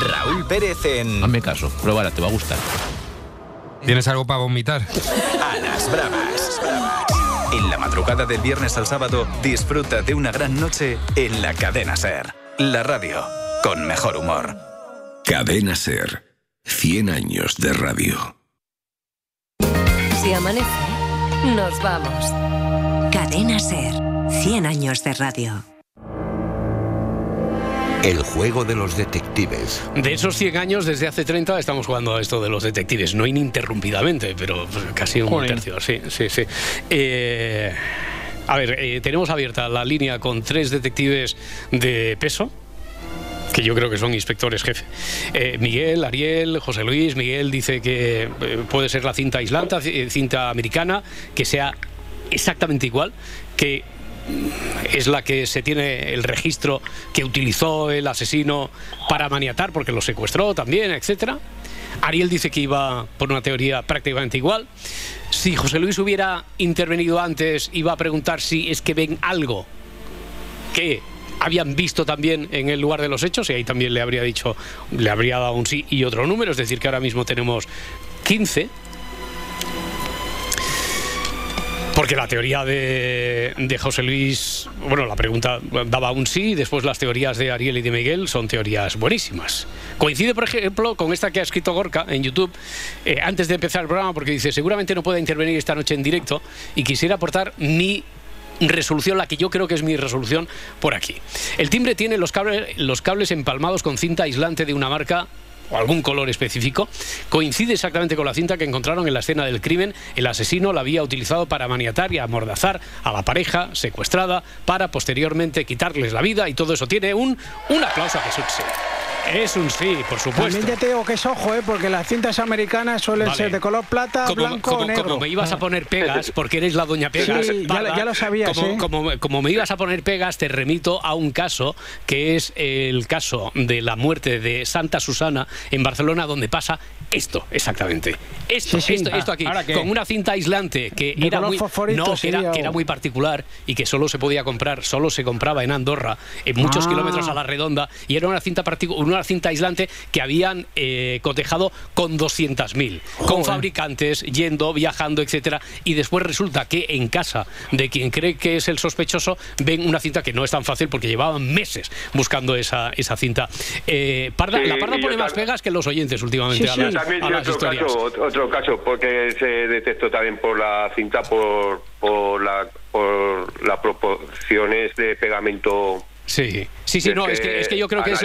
Raúl Pérez en. Hazme caso, pruébala, te va a gustar. ¿Tienes algo para vomitar? A las bravas. En la madrugada del viernes al sábado, disfruta de una gran noche en la cadena Ser. La radio con mejor humor. Cadena Ser. 100 años de radio. Si amanece, nos vamos. Cadena Ser. 100 años de radio. El juego de los detectives. De esos 100 años, desde hace 30 estamos jugando a esto de los detectives, no ininterrumpidamente, pero pues, casi un tercio, sí, sí, sí. Eh, a ver, eh, tenemos abierta la línea con tres detectives de peso, que yo creo que son inspectores jefe. Eh, Miguel, Ariel, José Luis. Miguel dice que eh, puede ser la cinta aislante, eh, cinta americana, que sea exactamente igual, que es la que se tiene el registro que utilizó el asesino para maniatar, porque lo secuestró también, etcétera. Ariel dice que iba por una teoría prácticamente igual. Si José Luis hubiera intervenido antes, iba a preguntar si es que ven algo que habían visto también en el lugar de los hechos y ahí también le habría dicho, le habría dado un sí y otro número, es decir, que ahora mismo tenemos 15. Porque la teoría de, José Luis, bueno, la pregunta daba un sí, después las teorías de Ariel y de Miguel son teorías buenísimas. Coincide, por ejemplo, con esta que ha escrito Gorka en YouTube eh, antes de empezar el programa, porque dice, seguramente no pueda intervenir esta noche en directo y quisiera aportar mi resolución, la que yo creo que es mi resolución por aquí. El timbre tiene los cables, los cables empalmados con cinta aislante de una marca o algún color específico, coincide exactamente con la cinta que encontraron en la escena del crimen. El asesino la había utilizado para maniatar y amordazar a la pareja secuestrada para posteriormente quitarles la vida y todo eso tiene un, un aplauso a Jesús. Es un sí, por supuesto. También ya te digo que es ojo, ¿eh? porque las cintas americanas suelen Vale. ser de color plata, como, blanco como- o negro. como me ibas a poner pegas, porque eres la doña pegas. Sí, ya lo- ya lo sabías, como, ¿eh? como- como me ibas a poner pegas, te remito a un caso que es el caso de la muerte de Santa Susana en Barcelona, donde pasa esto, exactamente. Esto, Sí, sí. esto, esto Ah, aquí, ¿ahora qué? con una cinta aislante que De era muy, no, que era, que muy particular y que solo se podía comprar, solo se compraba en Andorra, en muchos Ah. kilómetros a la redonda, y era una cinta, particu- una cinta aislante que habían eh, cotejado con 200.000, con fabricantes, yendo, viajando, etcétera, y después resulta que en casa de quien cree que es el sospechoso ven una cinta que no es tan fácil porque llevaban meses buscando esa, esa cinta. Eh, Parda- Sí, la Parda pone más pegas que los oyentes últimamente a, las, también a las otro historias. caso, ot- otro caso, porque se detectó también por la cinta por, por, la, por las proporciones de pegamento. Sí, sí, sí, Es no, que es que, es que yo creo que es,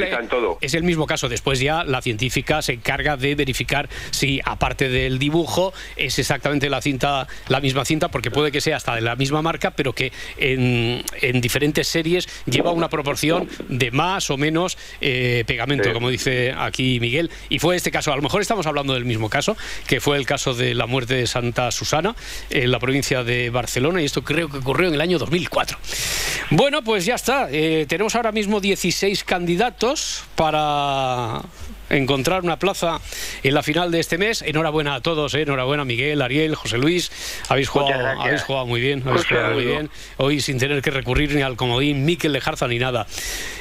es el mismo caso. Después ya la científica se encarga de verificar si, aparte del dibujo, es exactamente la cinta, la misma cinta, porque puede que sea hasta de la misma marca, pero que en, en diferentes series lleva una proporción de más o menos eh, pegamento, Sí. como dice aquí Miguel. Y fue este caso, a lo mejor estamos hablando del mismo caso, que fue el caso de la muerte de Santa Susana en la provincia de Barcelona, y esto creo que ocurrió en el año 2004. Bueno, pues ya está. Eh, tenemos ahora mismo 16 candidatos para encontrar una plaza en la final de este mes. Enhorabuena a todos, eh. enhorabuena Miguel, Ariel, José Luis. Habéis jugado, habéis jugado muy bien, habéis jugado muy bien. Hoy sin tener que recurrir ni al comodín Miquel Lejarza ni nada.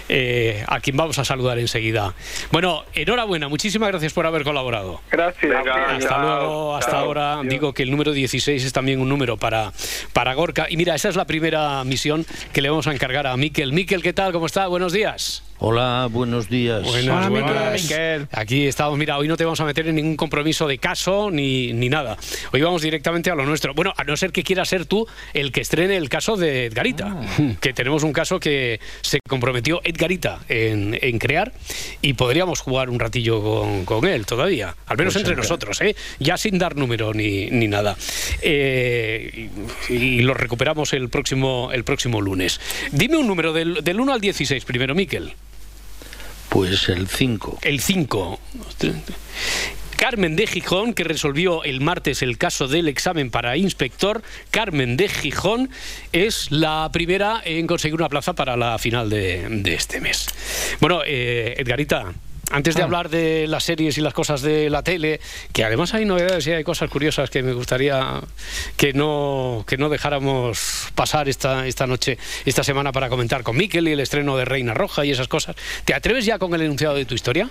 Eh, a quien vamos a saludar enseguida. Bueno, enhorabuena, muchísimas gracias por haber colaborado. Gracias. Hasta luego, hasta ahora. Digo que el número 16 es también un número para, para Gorka. Y mira, esa es la primera misión que le vamos a encargar a Miquel. Miquel, ¿qué tal? ¿Cómo está? Buenos días. Hola, buenos días. Buenas, buenas. Aquí estamos, mira, hoy no te vamos a meter en ningún compromiso de caso ni, ni nada. Hoy vamos directamente a lo nuestro. Bueno, a no ser que quieras ser tú el que estrene el caso de Edgarita, que tenemos un caso que se comprometió Edgarita en, en crear y podríamos jugar un ratillo con, con él todavía, al menos Pues entre nosotros, ¿eh? ya sin dar número ni, ni nada. Eh, y, y lo recuperamos el próximo, el próximo lunes. Dime un número del, del 1 al 16 primero, Miquel. Pues el 5. El 5. Carmen de Gijón, que resolvió el martes el caso del examen para inspector. Carmen de Gijón es la primera en conseguir una plaza para la final de, de este mes. Bueno, eh, Edgarita. Antes de Ah. hablar de las series y las cosas de la tele, que además hay novedades y hay cosas curiosas que me gustaría que no, que no dejáramos pasar esta, esta noche, esta semana para comentar con Miquel y el estreno de Reina Roja y esas cosas. ¿Te atreves ya con el enunciado de tu historia?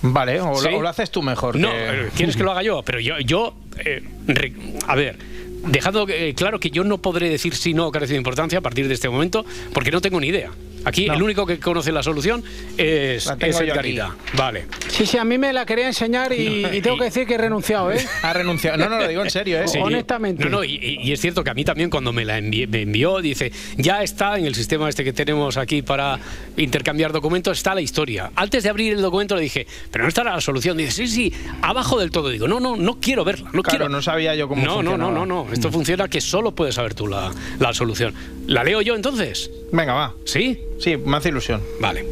Vale, o, ¿Sí? lo, o lo haces tú mejor. No, que- eh, ¿quieres que lo haga yo? Pero yo, yo eh, re- a ver, dejando eh, claro que yo no podré decir si no carece de importancia a partir de este momento, porque no tengo ni idea. Aquí el único que conoce la solución es, es Edgarita. Vale. Sí, sí, a mí me la quería enseñar y, y tengo que decir que he renunciado, ¿eh? Ha renunciado. No, no, lo digo en serio, ¿eh? Sí. Honestamente. No, no, y, es cierto que a mí también cuando me la envié- me envió, dice, ya está en el sistema este que tenemos aquí para intercambiar documentos, está la historia. Antes de abrir el documento le dije, pero no estará la solución. Dice, sí, sí, abajo del todo. Digo, no, no, no quiero verla, no Claro, quiero. no sabía yo cómo No, no, no, funcionaba. no, no. Esto funciona que solo puedes saber tú la, la solución. ¿La leo yo entonces? Venga, va. ¿Sí? Sí, me hace ilusión. Vale.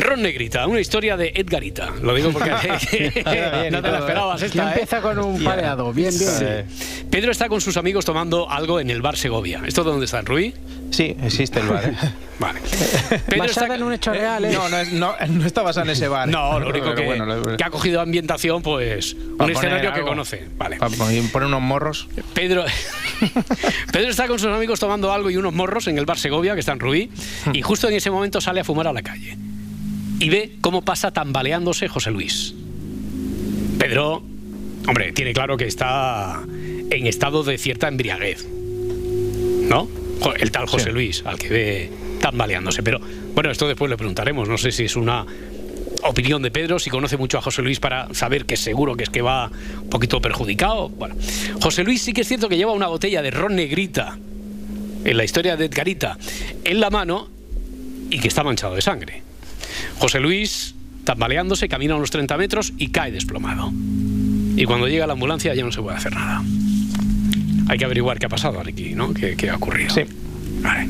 Ron Negrita, una historia de Edgarita. Lo digo porque no te la esperabas ¿eh? esta, Ya ¿eh? empieza con un pareado. Bien, bien. Sí. Pedro está con sus amigos tomando algo en el bar Segovia. ¿Esto de dónde está, en Rubí? Sí, existe el bar. ¿eh? Vale. Pedro Basada está... en un hecho real, ¿eh? No, no, es- no, no está basado en ese bar. ¿eh? No, lo único que, bueno, lo- que ha cogido ambientación, pues un escenario que conoce. Vale. Poner unos morros. Pedro, Pedro está con sus amigos tomando algo y unos morros en el bar Segovia, que está en Rubí, y justo en ese momento sale a fumar a la calle. Y ve cómo pasa tambaleándose José Luis. Pedro, hombre, tiene claro que está en estado de cierta embriaguez. ¿No? El tal José Sí. Luis, al que ve tambaleándose. Pero bueno, esto después le preguntaremos. No sé si es una opinión de Pedro, si conoce mucho a José Luis para saber que seguro que es que va un poquito perjudicado. Bueno, José Luis sí que es cierto que lleva una botella de ron negrita en la historia de Edgarita en la mano y que está manchado de sangre. José Luis, tambaleándose, camina unos 30 metros y cae desplomado. Y cuando llega la ambulancia ya no se puede hacer nada. Hay que averiguar qué ha pasado aquí, ¿no? ¿Qué, qué ha ocurrido? Sí. Vale.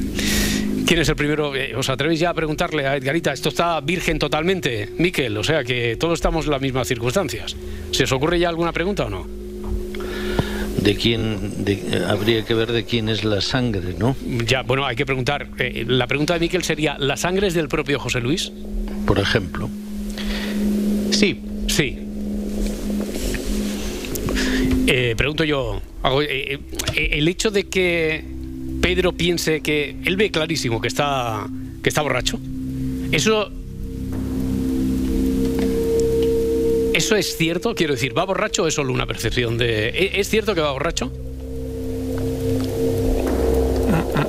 ¿Quién es el primero? Eh, ¿Os atrevéis ya a preguntarle a Edgarita? Esto está virgen totalmente, Miquel, o sea que todos estamos en las mismas circunstancias. ¿Se os ocurre ya alguna pregunta o no? De quién, de- eh, habría que ver de quién es la sangre, ¿no? Ya, bueno, hay que preguntar. Eh, la pregunta de Miquel sería, ¿la sangre es del propio José Luis? Por ejemplo. Sí. Sí. Eh, pregunto yo, hago, eh, eh, el hecho de que Pedro piense que él ve clarísimo que está que está borracho, eso eso es cierto, quiero decir, ¿va borracho o es solo una percepción de ¿e- es cierto que va borracho?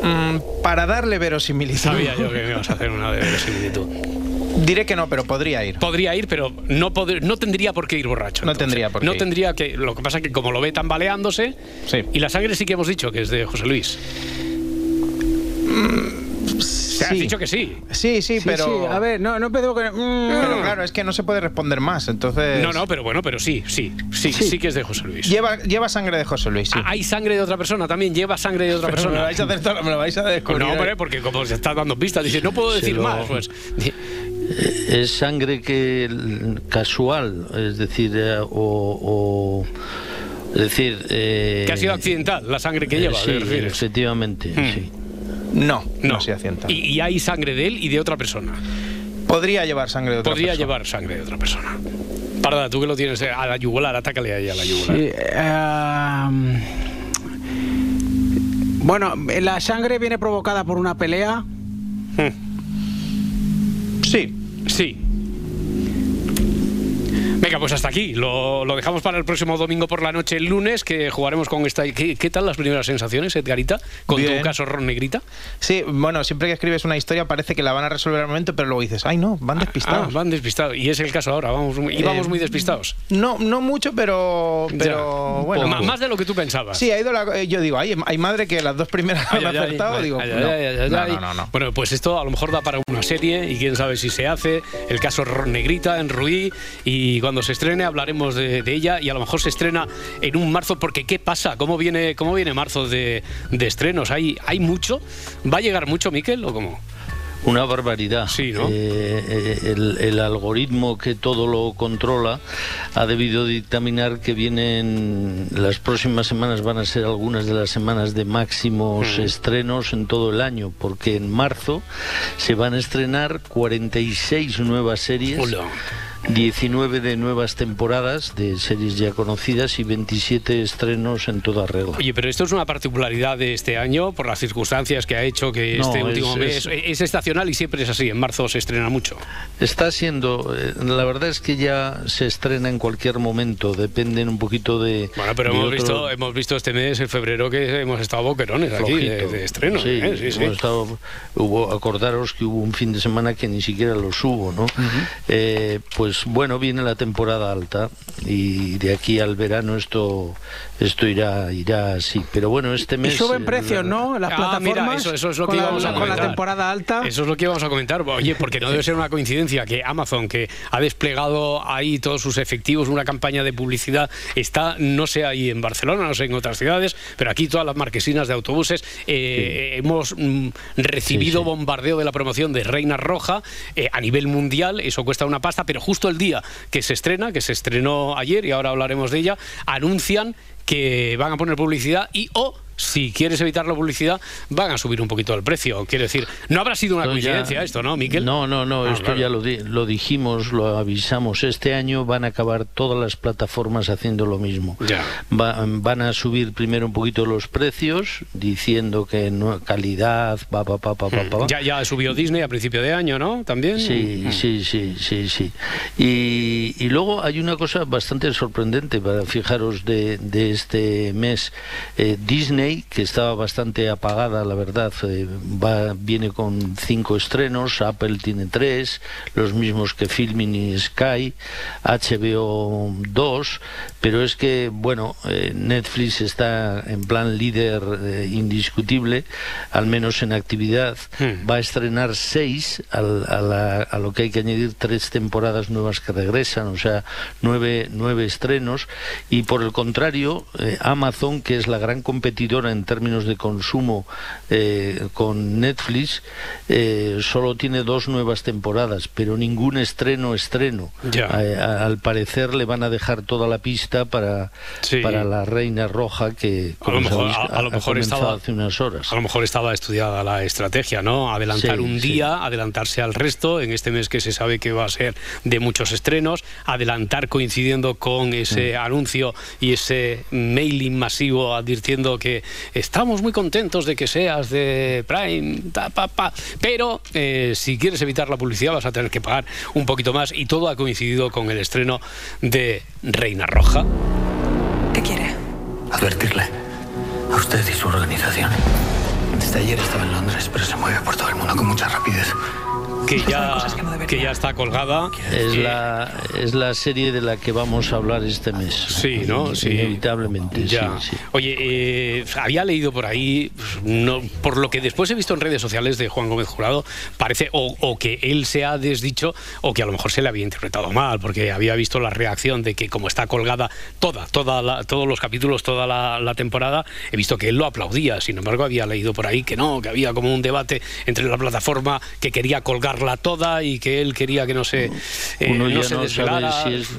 Mm, Para darle verosimilitud. Sabía yo que me ibas a hacer una de verosimilitud. Diré que no, pero podría ir. Podría ir, pero no, pod- no tendría por qué ir borracho. No entonces. tendría por qué No ir. tendría que. Lo que pasa es que como lo ve tambaleándose. Y la sangre sí que hemos dicho que es de José Luis. Se has dicho que sí. Sí, sí, pero. sí, a ver, no, no que. mm, Pero claro, es que no se puede responder más, entonces. No, no, pero bueno, pero sí, sí, sí, sí, que es de José Luis. Lleva, lleva sangre de José Luis, sí. Ah, ¿Hay sangre de otra persona también? ¿Lleva sangre de otra Pero persona? me lo vais a hacer todo- me lo vais a descubrir. No, hombre, porque como se está dando pistas, dice, no puedo decir lo- más. Pues, Es sangre que casual, es decir, eh, o, o- es decir, eh, que ha sido accidental la sangre que lleva, sí, efectivamente, Hmm. sí. No, no, no se accidental. Y, y hay sangre de él y de otra persona. Podría llevar sangre de otra Podría persona. llevar sangre de otra persona. Parda, tú que lo tienes eh, a la yugular, atácale ahí a la yugular. Sí, eh, bueno, la sangre viene provocada por una pelea. Sí. Sí. Venga, pues hasta aquí. Lo, lo dejamos para el próximo domingo por la noche, el lunes, que jugaremos con esta. ¿Qué, qué tal las primeras sensaciones, Edgarita? Con Bien. tu caso Ron Negrita. Sí, bueno, siempre que escribes una historia parece que la van a resolver al momento, pero luego dices, ay no, van Ah, despistados. van despistados. Y es el caso ahora. Vamos, muy- íbamos Eh, muy despistados. No, no mucho, pero, pero Ya. bueno. Ma- Más de lo que tú pensabas. Sí, ha ido la, eh, yo digo, ay, hay madre que las dos primeras han acertado. digo. Bueno, pues esto a lo mejor da para una serie y quién sabe si se hace. El caso Ron Negrita en Ruí y cuando se estrene hablaremos de, de ella y a lo mejor se estrena en un marzo porque ¿qué pasa? ¿Cómo viene, cómo viene marzo de, de estrenos? ¿Hay, ¿Hay mucho? ¿Va a llegar mucho, Miquel, o cómo? Una barbaridad. Sí, ¿no? Eh, eh, el, el algoritmo que todo lo controla ha debido dictaminar que vienen las próximas semanas van a ser algunas de las semanas de máximos Mm. estrenos en todo el año, porque en marzo se van a estrenar 46 nuevas series. 19 de nuevas temporadas de series ya conocidas y 27 estrenos en toda regla. Oye, pero esto es una particularidad de este año por las circunstancias que ha hecho que No, este es- último mes es- es estacional y siempre es así. En marzo se estrena mucho. Está siendo, eh, la verdad es que ya se estrena en cualquier momento, dependen un poquito de. Bueno, pero de hemos otro- visto, hemos visto este mes, en febrero, que hemos estado boquerones aquí de, de estreno. Sí, ¿eh? sí, sí. hemos estado- hubo, acordaros que hubo un fin de semana que ni siquiera los hubo, ¿no? Eh, pues bueno, viene la temporada alta y de aquí al verano esto esto irá irá así. Pero bueno, este Y mes suben eh, precios, ¿no? Las Ah, plataformas. mira, eso, eso es lo con que la- íbamos a Con comentar. la temporada alta. Eso es lo que íbamos a comentar. Oye, porque no debe ser una coincidencia que Amazon, que ha desplegado ahí todos sus efectivos, una campaña de publicidad, está, no sé, ahí en Barcelona, no sé, en otras ciudades, pero aquí todas las marquesinas de autobuses, eh, hemos mm, recibido Sí, sí. bombardeo de la promoción de Reina Roja eh, a nivel mundial, eso cuesta una pasta, pero justo el día que se estrena, que se estrenó ayer y ahora hablaremos de ella, anuncian que van a poner publicidad y o si quieres evitar la publicidad, van a subir un poquito el precio. Quiero decir, no habrá sido una ya- coincidencia esto, ¿no, Miquel? No, no, no, Ah, esto claro. ya lo, di- lo dijimos, lo avisamos. Este año van a acabar todas las plataformas haciendo lo mismo. Ya. Va- van a subir primero un poquito los precios, diciendo que no, calidad, pa, pa, pa, pa, pa, pa. Hmm. Ya, ya subió Disney a principio de año, ¿no? También. Sí, Mm. sí, sí, sí, sí. Y, y luego hay una cosa bastante sorprendente para fijaros de, de este mes. Eh, Disney, que estaba bastante apagada, la verdad, eh, va, viene con cinco estrenos, Apple tiene tres, los mismos que Filmin y Sky, HBO dos, pero es que, bueno, eh, Netflix está en plan líder eh, indiscutible, al menos en actividad, va a estrenar seis, al- a, la- a lo que hay que añadir tres temporadas nuevas que regresan, o sea, nueve, nueve estrenos, y por el contrario, Amazon, que es la gran competidora, en términos de consumo eh, con Netflix, eh, solo tiene dos nuevas temporadas, pero ningún estreno estreno. Ya. Eh, a- al parecer le van a dejar toda la pista para, Sí. para la Reina Roja que A lo mejor, sabéis, a, a lo estaba hace unas horas. A lo mejor estaba estudiada la estrategia, ¿no? Adelantar Sí, un sí. día, adelantarse al resto en este mes que se sabe que va a ser de muchos estrenos, adelantar coincidiendo con ese Mm. anuncio y ese mailing masivo advirtiendo que estamos muy contentos de que seas de Prime, ta, pa, pa. pero eh, si quieres evitar la publicidad vas a tener que pagar un poquito más y todo ha coincidido con el estreno de Reina Roja. ¿Qué quiere? Advertirle. A usted y su organización. Desde ayer estaba en Londres, pero se mueve por todo el mundo con mucha rapidez. Que ya, que ya está colgada. Es la, es la serie de la que vamos a hablar este mes. Sí, ¿no? Sí. Inevitablemente, Ya. sí, sí. Oye, eh, había leído por ahí, no, por lo que después he visto en redes sociales de Juan Gómez Jurado, parece o, o que él se ha desdicho o que a lo mejor se le había interpretado mal, porque había visto la reacción de que como está colgada toda, toda la- todos los capítulos, toda la, la temporada, he visto que él lo aplaudía. Sin embargo, había leído por ahí que no, que había como un debate entre la plataforma que quería colgarla toda y que él quería que no se, eh, uno, no ya se no desvelara. sabe si es,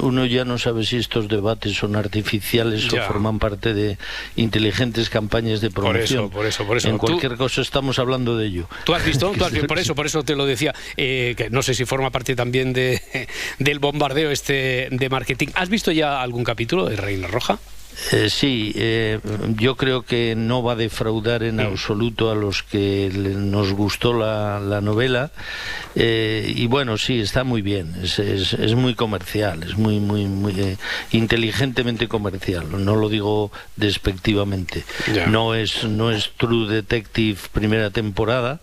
uno ya no sabe si estos debates son artificiales Ya. o forman parte de inteligentes campañas de Por promoción. eso, por eso, por eso. En cualquier cosa estamos hablando de ello. ¿Tú has visto? ¿Tú has visto? Por eso, por eso te lo decía, eh, que no sé si forma parte también de, del bombardeo este de marketing. ¿Has visto ya algún capítulo de Reina Roja? Eh, sí, eh, yo creo que no va a defraudar Mm. en absoluto a los que le- nos gustó la, la novela. Eh, y bueno, sí, está muy bien. Es, es- es muy comercial, es muy, muy, muy eh, inteligentemente comercial. No lo digo despectivamente. No es, no es True Detective primera temporada,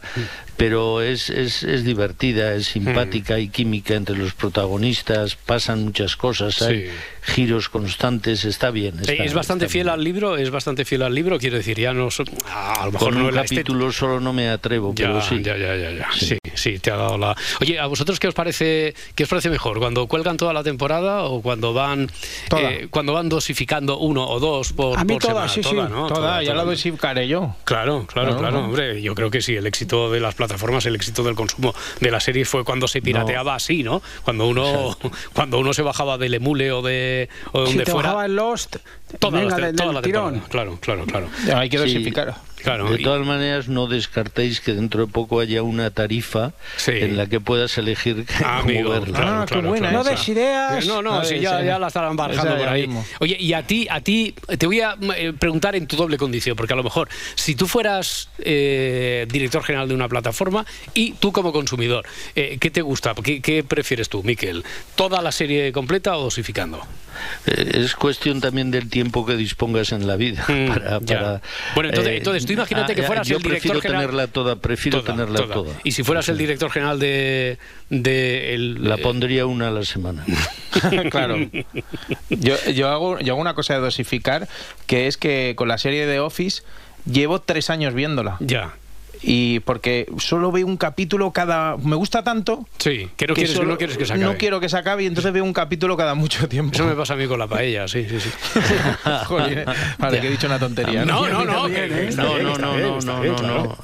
pero es, es, es divertida, es simpática, hay química entre los protagonistas, pasan muchas cosas, hay Sí. giros constantes, está bien. está- Eh, es bastante está fiel al libro, es bastante fiel al libro, quiero decir, ya no a lo mejor Con no un la estética- capítulo solo no me atrevo, Ya, pero sí. ya, ya, ya, ya. Sí. sí, te ha dado la. Oye, ¿a vosotros qué os parece, qué os parece mejor? ¿Cuando cuelgan toda la temporada o cuando van eh, cuando van dosificando uno o dos por, A mí por toda, semana? sí, sí. Toda, ¿no? Toda, ya la toda. dosificaré yo. Claro, claro, Claro, claro, claro. hombre. Yo creo que sí, el éxito de las plataformas, el éxito del consumo de la serie fue cuando se pirateaba así, ¿no? Cuando uno, cuando uno se bajaba del emule o de, o de Si donde te fuera. bajaba el Lost, Toda, venga, la, del- del tirón. Claro, claro, claro. hay que Sí. Claro, de y- todas maneras, no descartéis que dentro de poco haya una tarifa en la que puedas elegir Ah, cómo amigo, verla. claro, claro, claro. No des ideas. No, no, sí, ya, ya la estarán barajando por ya ahí. mismo. Oye, y a ti, a ti, te voy a eh, preguntar en tu doble condición, porque a lo mejor, si tú fueras eh, director general de una plataforma y tú como consumidor, eh, ¿qué te gusta? ¿Qué, qué prefieres tú, Miquel? ¿Toda la serie completa o dosificando? Eh, Es cuestión también del tiempo que dispongas en la vida. para, Mm, ya. para, Bueno, entonces- eh, entonces tú imagínate que ah, fueras yo el director prefiero general- tenerla toda, prefiero Toda, tenerla toda. toda. Y si fueras el director general de, de el, La pondría una a la semana. claro. Yo, yo, hago, yo hago una cosa de dosificar, que es que con la serie de Office llevo tres años viéndola. Ya. Y porque solo veo un capítulo cada... Me gusta tanto... Sí, que no quieres- solo- no quieres que se acabe. No quiero que se acabe y entonces veo un capítulo cada mucho tiempo. Eso me pasa a mí con la paella, sí, sí, sí. Jolín, vale, que he dicho una tontería. No, no, no, que- que No, no, no, no, no, no,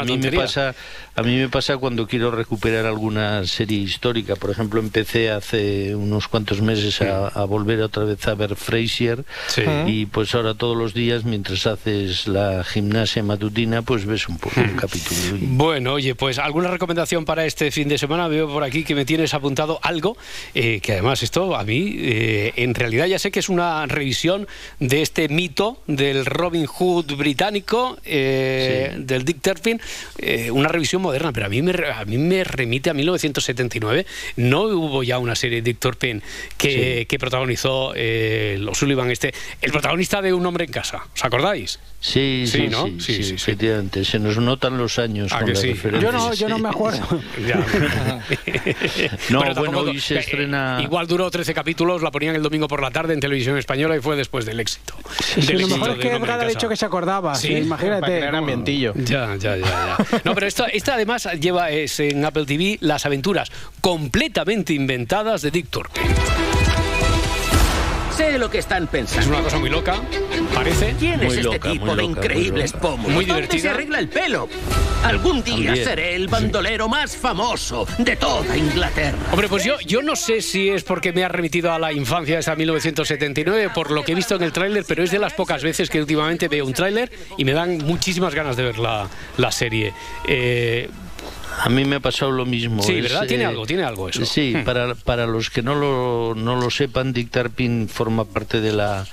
a mí me pasa, a mí me pasa cuando quiero recuperar alguna serie histórica. Por ejemplo, empecé hace unos cuantos meses a, a volver otra vez a ver Frasier Sí. y pues ahora todos los días mientras haces la gimnasia matutina pues ves un poco un capítulo. Bueno, oye, pues alguna recomendación para este fin de semana. Veo por aquí que me tienes apuntado algo, eh, que además esto a mí, eh, en realidad ya sé que es una revisión de este mito del Robin Hood británico, eh, del Dick Turpin, una revisión moderna, pero a mí, me, a mí me remite a 1979. No hubo ya una serie de Dick Turpin que, que protagonizó los Sullivan, este, el protagonista de Un hombre en casa, ¿os acordáis? Sí, Sí, sí, ¿no? sí. efectivamente. Se nos notan los años ¿A con que sí? Yo no, yo no me acuerdo. Ya. No, Pero bueno, hoy se eh, estrena... Igual duró 13 capítulos, la ponían el domingo por la tarde en televisión española y fue después del éxito. Sí, Del lo éxito mejor es de que en ha dicho que se acordaba. Sí, sí, imagínate. Cómo- ambientillo. Ya, ya, ya, ya. No, pero esta, esta además lleva es, en Apple TV las aventuras completamente inventadas de Dick Turpin. Sé lo que están pensando. Es una cosa muy loca. Parece ¿Quién es muy este loca, tipo de increíbles muy pómulos? Muy ¿Dónde se arregla el pelo? Algún día También. seré el bandolero más famoso de toda Inglaterra. Hombre, pues yo, yo no sé si es porque me ha remitido a la infancia esa 1979, por lo que he visto en el tráiler, pero es de las pocas veces que últimamente veo un tráiler y me dan muchísimas ganas de ver la, la serie. Eh, A mí me ha pasado lo mismo. Sí, Es, ¿verdad? Tiene eh, algo, tiene algo eso. Sí, Hmm. para, para los que no lo, no lo sepan, Dick Tarpin forma parte de la,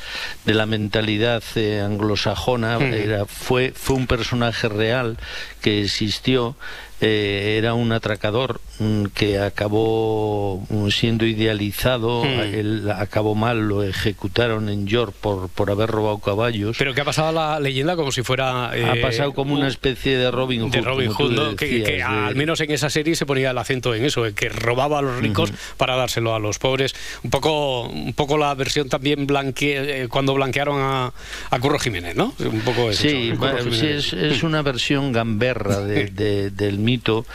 de la mentalidad eh, anglosajona. Hmm. Era, fue, fue un personaje real que existió. Eh, era un atracador mm, que acabó mm, siendo idealizado, Hmm. él acabó mal, lo ejecutaron en York por, por haber robado caballos. pero que ha pasado la leyenda como si fuera... eh, ha pasado como una especie de Robin Hood. de Robin Hood, ¿no? que, decías, que de- al menos en esa serie se ponía el acento en eso, en que robaba a los ricos para dárselo a los pobres. Un poco, un poco la versión también blanque, eh, cuando blanquearon a, a Curro Jiménez, ¿no? Un poco eso. Sí, bueno, sí, es, es una versión gamberra de- de- del mito,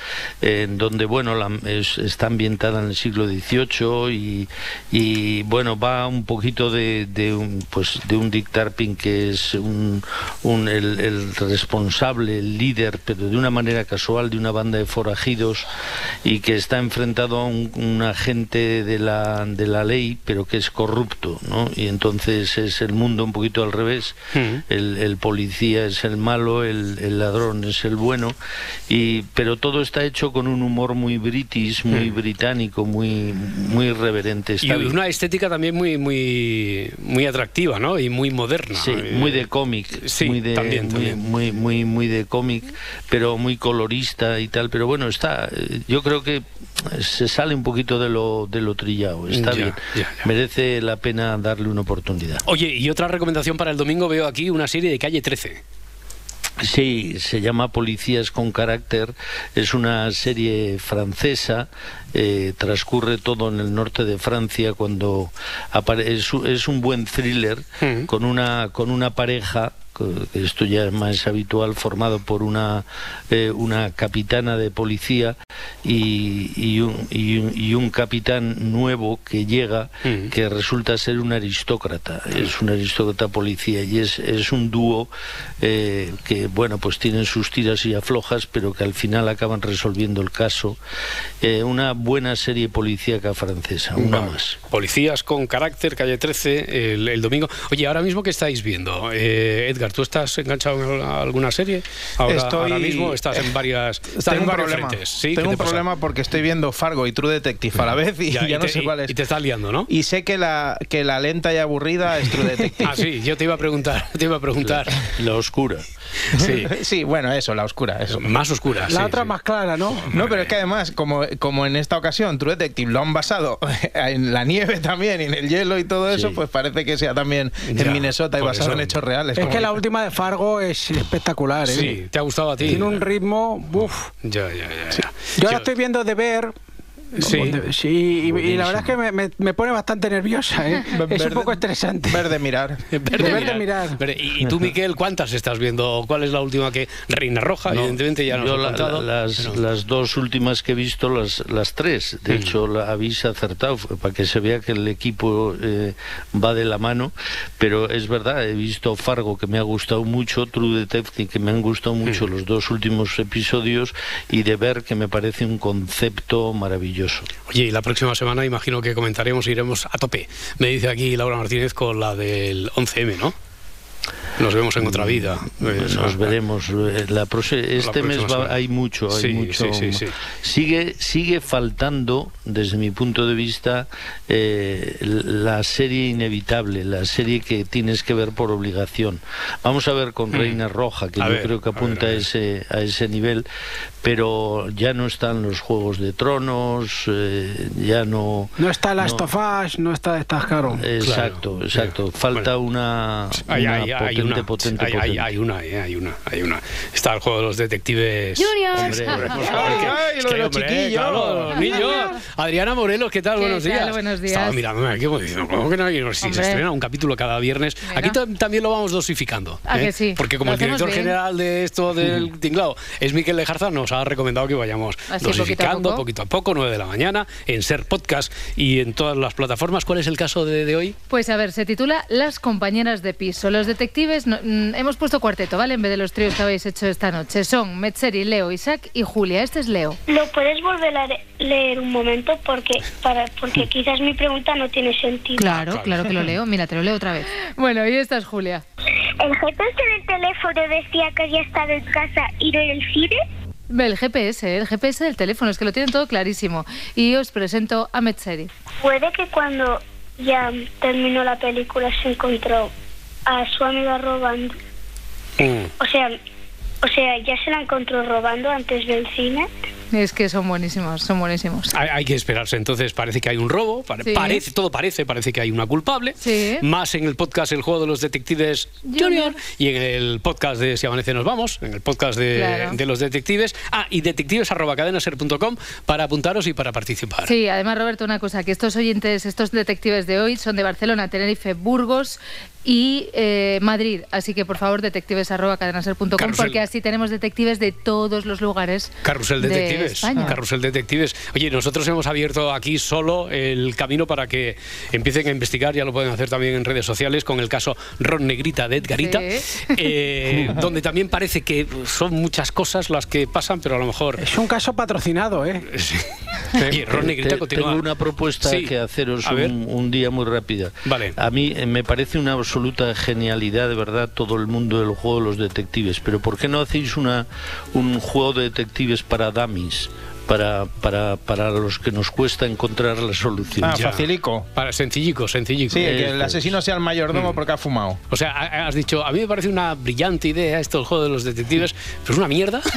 en donde bueno la- es- está ambientada en el siglo XVIII y, y, bueno va un poquito de, de un pues de un Dick Tarpin que es un, un- el, el responsable, el líder, pero de una manera casual de una banda de forajidos y que está enfrentado a un, un agente de la, de la ley, pero que es corrupto, ¿no? Y entonces es el mundo un poquito al revés. El, el policía es el malo, el, el ladrón es el bueno, y, pero todo está hecho con un humor muy british, muy británico, muy, muy irreverente. Y bien. una estética también muy, muy, muy atractiva, ¿no? Y muy moderna. Sí, Eh, muy de cómic, Sí, muy de también, muy, también. muy muy muy de cómic, pero muy colorista y tal, pero bueno, está yo creo que se sale un poquito de lo de lo trillado, está Ya, bien. ya, Merece la pena darle una oportunidad. Oye, y otra recomendación para el domingo veo aquí una serie de Calle 13. Sí, se llama Policías con carácter. Es una serie francesa. eh, transcurre todo en el norte de Francia cuando es, es un buen thriller con una con una pareja esto ya es más habitual formado por una eh, una capitana de policía y, y un, y un- y un capitán nuevo que llega que resulta ser un aristócrata es un aristócrata policía y es, es un dúo eh, que bueno pues tienen sus tiras y aflojas pero que al final acaban resolviendo el caso Eh, una buena serie policíaca francesa una Vale. más Policías con carácter, calle 13, el, el domingo. Oye, ahora mismo, ¿qué estáis viendo? Eh, Edgar, ¿tú estás enganchado en alguna serie? Ahora, Estoy- ahora mismo estás en varias estás Tengo en un varios problema. frentes. ¿sí? ¿Qué Tengo te un pasa? problema porque estoy viendo Fargo y True Detective a la vez y Ya, ya, y no te- sé cuál es. y te estás liando, ¿no? Y sé que la, que la lenta y aburrida es True Detective. Ah, sí, yo te iba a preguntar, te iba a preguntar. La oscura. Sí. sí, bueno, eso, la oscura, eso. Más oscura. La otra más clara, ¿no? No, pero es que además, como, como en esta ocasión True Detective lo han basado en la nieve también y en el hielo y todo eso, pues parece que sea también Ya, en Minnesota y basado eso. en hechos reales. Es como- que la última de Fargo es espectacular, ¿eh? Sí, ¿te ha gustado a ti? Tiene un ritmo, uf. Ya, ya, ya. ya. Yo ahora estoy viendo de ver. Sí. sí, y, y la verdad es que me, me- me pone bastante nerviosa, ¿eh? es un Verde- poco estresante. Verde mirar. Verde De mirar. verde mirar. Verde. ¿Y, y tú, Miquel, cuántas estás viendo? ¿Cuál es la última que...? Reina Roja, No, evidentemente, ya nos yo la- la- las, pero- las dos últimas que he visto, las, las tres, de hecho la habéis acertado, para que se vea que el equipo eh, va de la mano, pero es verdad, he visto Fargo que me ha gustado mucho, True Detective que me han gustado mucho los dos últimos episodios y de ver que me parece un concepto maravilloso. Oye, y la próxima semana imagino que comentaremos, iremos a tope. Me dice aquí Laura Martínez con la del 11M, ¿no? Nos vemos en otra vida. Nos veremos. eh, La este mes próxima va- hay mucho, hay Sí, mucho. sí, sí, sí. Sigue, sigue faltando, desde mi punto de vista, eh, la serie inevitable, la serie que tienes que ver por obligación. Vamos a ver con Mm. Reina Roja, que A yo ver, creo que a ver, apunta a ese, a ese nivel, pero ya no están los Juegos de Tronos, eh, ya no. No está no- Last of Us, no está estás claro. Exacto, exacto. Falta una, Hay, una hay, hay potente, una, potente, hay, hay- potente. hay una, eh, hay una, hay una. Está el juego de los detectives. Ay, lo de los chiquillos. los niños. Adriana Morelos, ¿qué tal? ¿Qué Buenos tal? días. Buenos días. Estaba mirando aquí diciendo, ¿cómo que no hay? Si se estrena un capítulo cada viernes. Aquí tam- también lo vamos dosificando. ¿A ¿eh? que sí? Porque como Lo el director general de esto del tinglao es Miquel Lejarza, nos ha recomendado que vayamos Así, poquito a dosificando poco. poquito a poco, 9 de la mañana, en Ser Podcast y en todas las plataformas. ¿Cuál es el caso de, de hoy? Pues a ver, se titula Las compañeras de piso. Los detectives, no- mm, hemos puesto cuarteto, ¿vale? En vez de los tríos que habéis hecho esta noche. Son Metzeri, Leo, Isaac y Julia. Este es Leo. ¿Lo puedes volver a le- leer un momento? Porque, para, porque quizás mi pregunta no tiene sentido. Claro, claro que lo leo. Mira, te lo leo otra vez. Bueno, y esta es Julia. ¿El GPS del teléfono decía que había estado en casa y no en el cine? El GPS, el GPS del teléfono, es que lo tienen todo clarísimo. Y os presento a Metzeri. Puede que cuando ya terminó la película se encontró a su amiga robando. O sea, o sea, ya se la encontró robando antes del cine. Es que son buenísimos, son buenísimos. Hay, hay que esperarse. Entonces parece que hay un robo, pare- Sí. parece, todo parece, parece que hay una culpable. Sí. Más en el podcast El juego de los detectives Junior y en el podcast de Si amanece nos vamos, en el podcast de, Claro. de los detectives. Ah, y detectives@cadenaser.com para apuntaros y para participar. Sí, además, Roberto, una cosa, que estos oyentes, estos detectives de hoy son de Barcelona, Tenerife, Burgos y eh, Madrid. Así que, por favor, detectives.cadenaser.com, Carrusel. porque así tenemos detectives de todos los lugares Carrusel de Detectives. España. Carrusel Detectives. Oye, nosotros hemos abierto aquí solo el camino para que empiecen a investigar, ya lo pueden hacer también en redes sociales, con el caso Ron Negrita de Edgarita, Sí. eh, donde también parece que son muchas cosas las que pasan, pero a lo mejor... Es un caso patrocinado, ¿eh? Oye, Ron Negrita Te- continúa. Tengo una propuesta Sí. que haceros A ver. un, un día muy rápida. Vale. A mí eh, me parece una absoluta genialidad, de verdad, todo el mundo del juego de los detectives. Pero ¿por qué no hacéis una, un juego de detectives para dummies? Para, para, para los que nos cuesta encontrar la solución. Ah, facilico. Para sencillico, sencillico. Sí, que el asesino sea el mayordomo porque ha fumado. O sea, ha- has dicho, a mí me parece una brillante idea esto del juego de los detectives, pero es una mierda.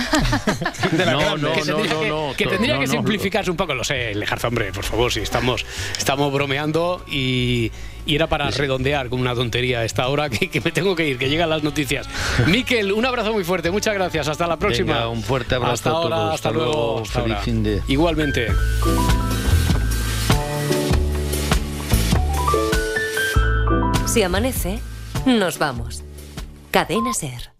No, no, que no, no, que, no, que tendría no, que no, simplificarse un poco, lo sé, Lejarza, hombre, por favor, si estamos, estamos bromeando y, y era para redondear con una tontería a esta hora que, que me tengo que ir, que llegan las noticias. Miquel, un abrazo muy fuerte, muchas gracias, hasta la próxima. Venga, un fuerte abrazo hasta a ahora, todos, hasta, hasta luego, luego, hasta feliz ahora. fin de- Igualmente. Si amanece, nos vamos. Cadena Ser.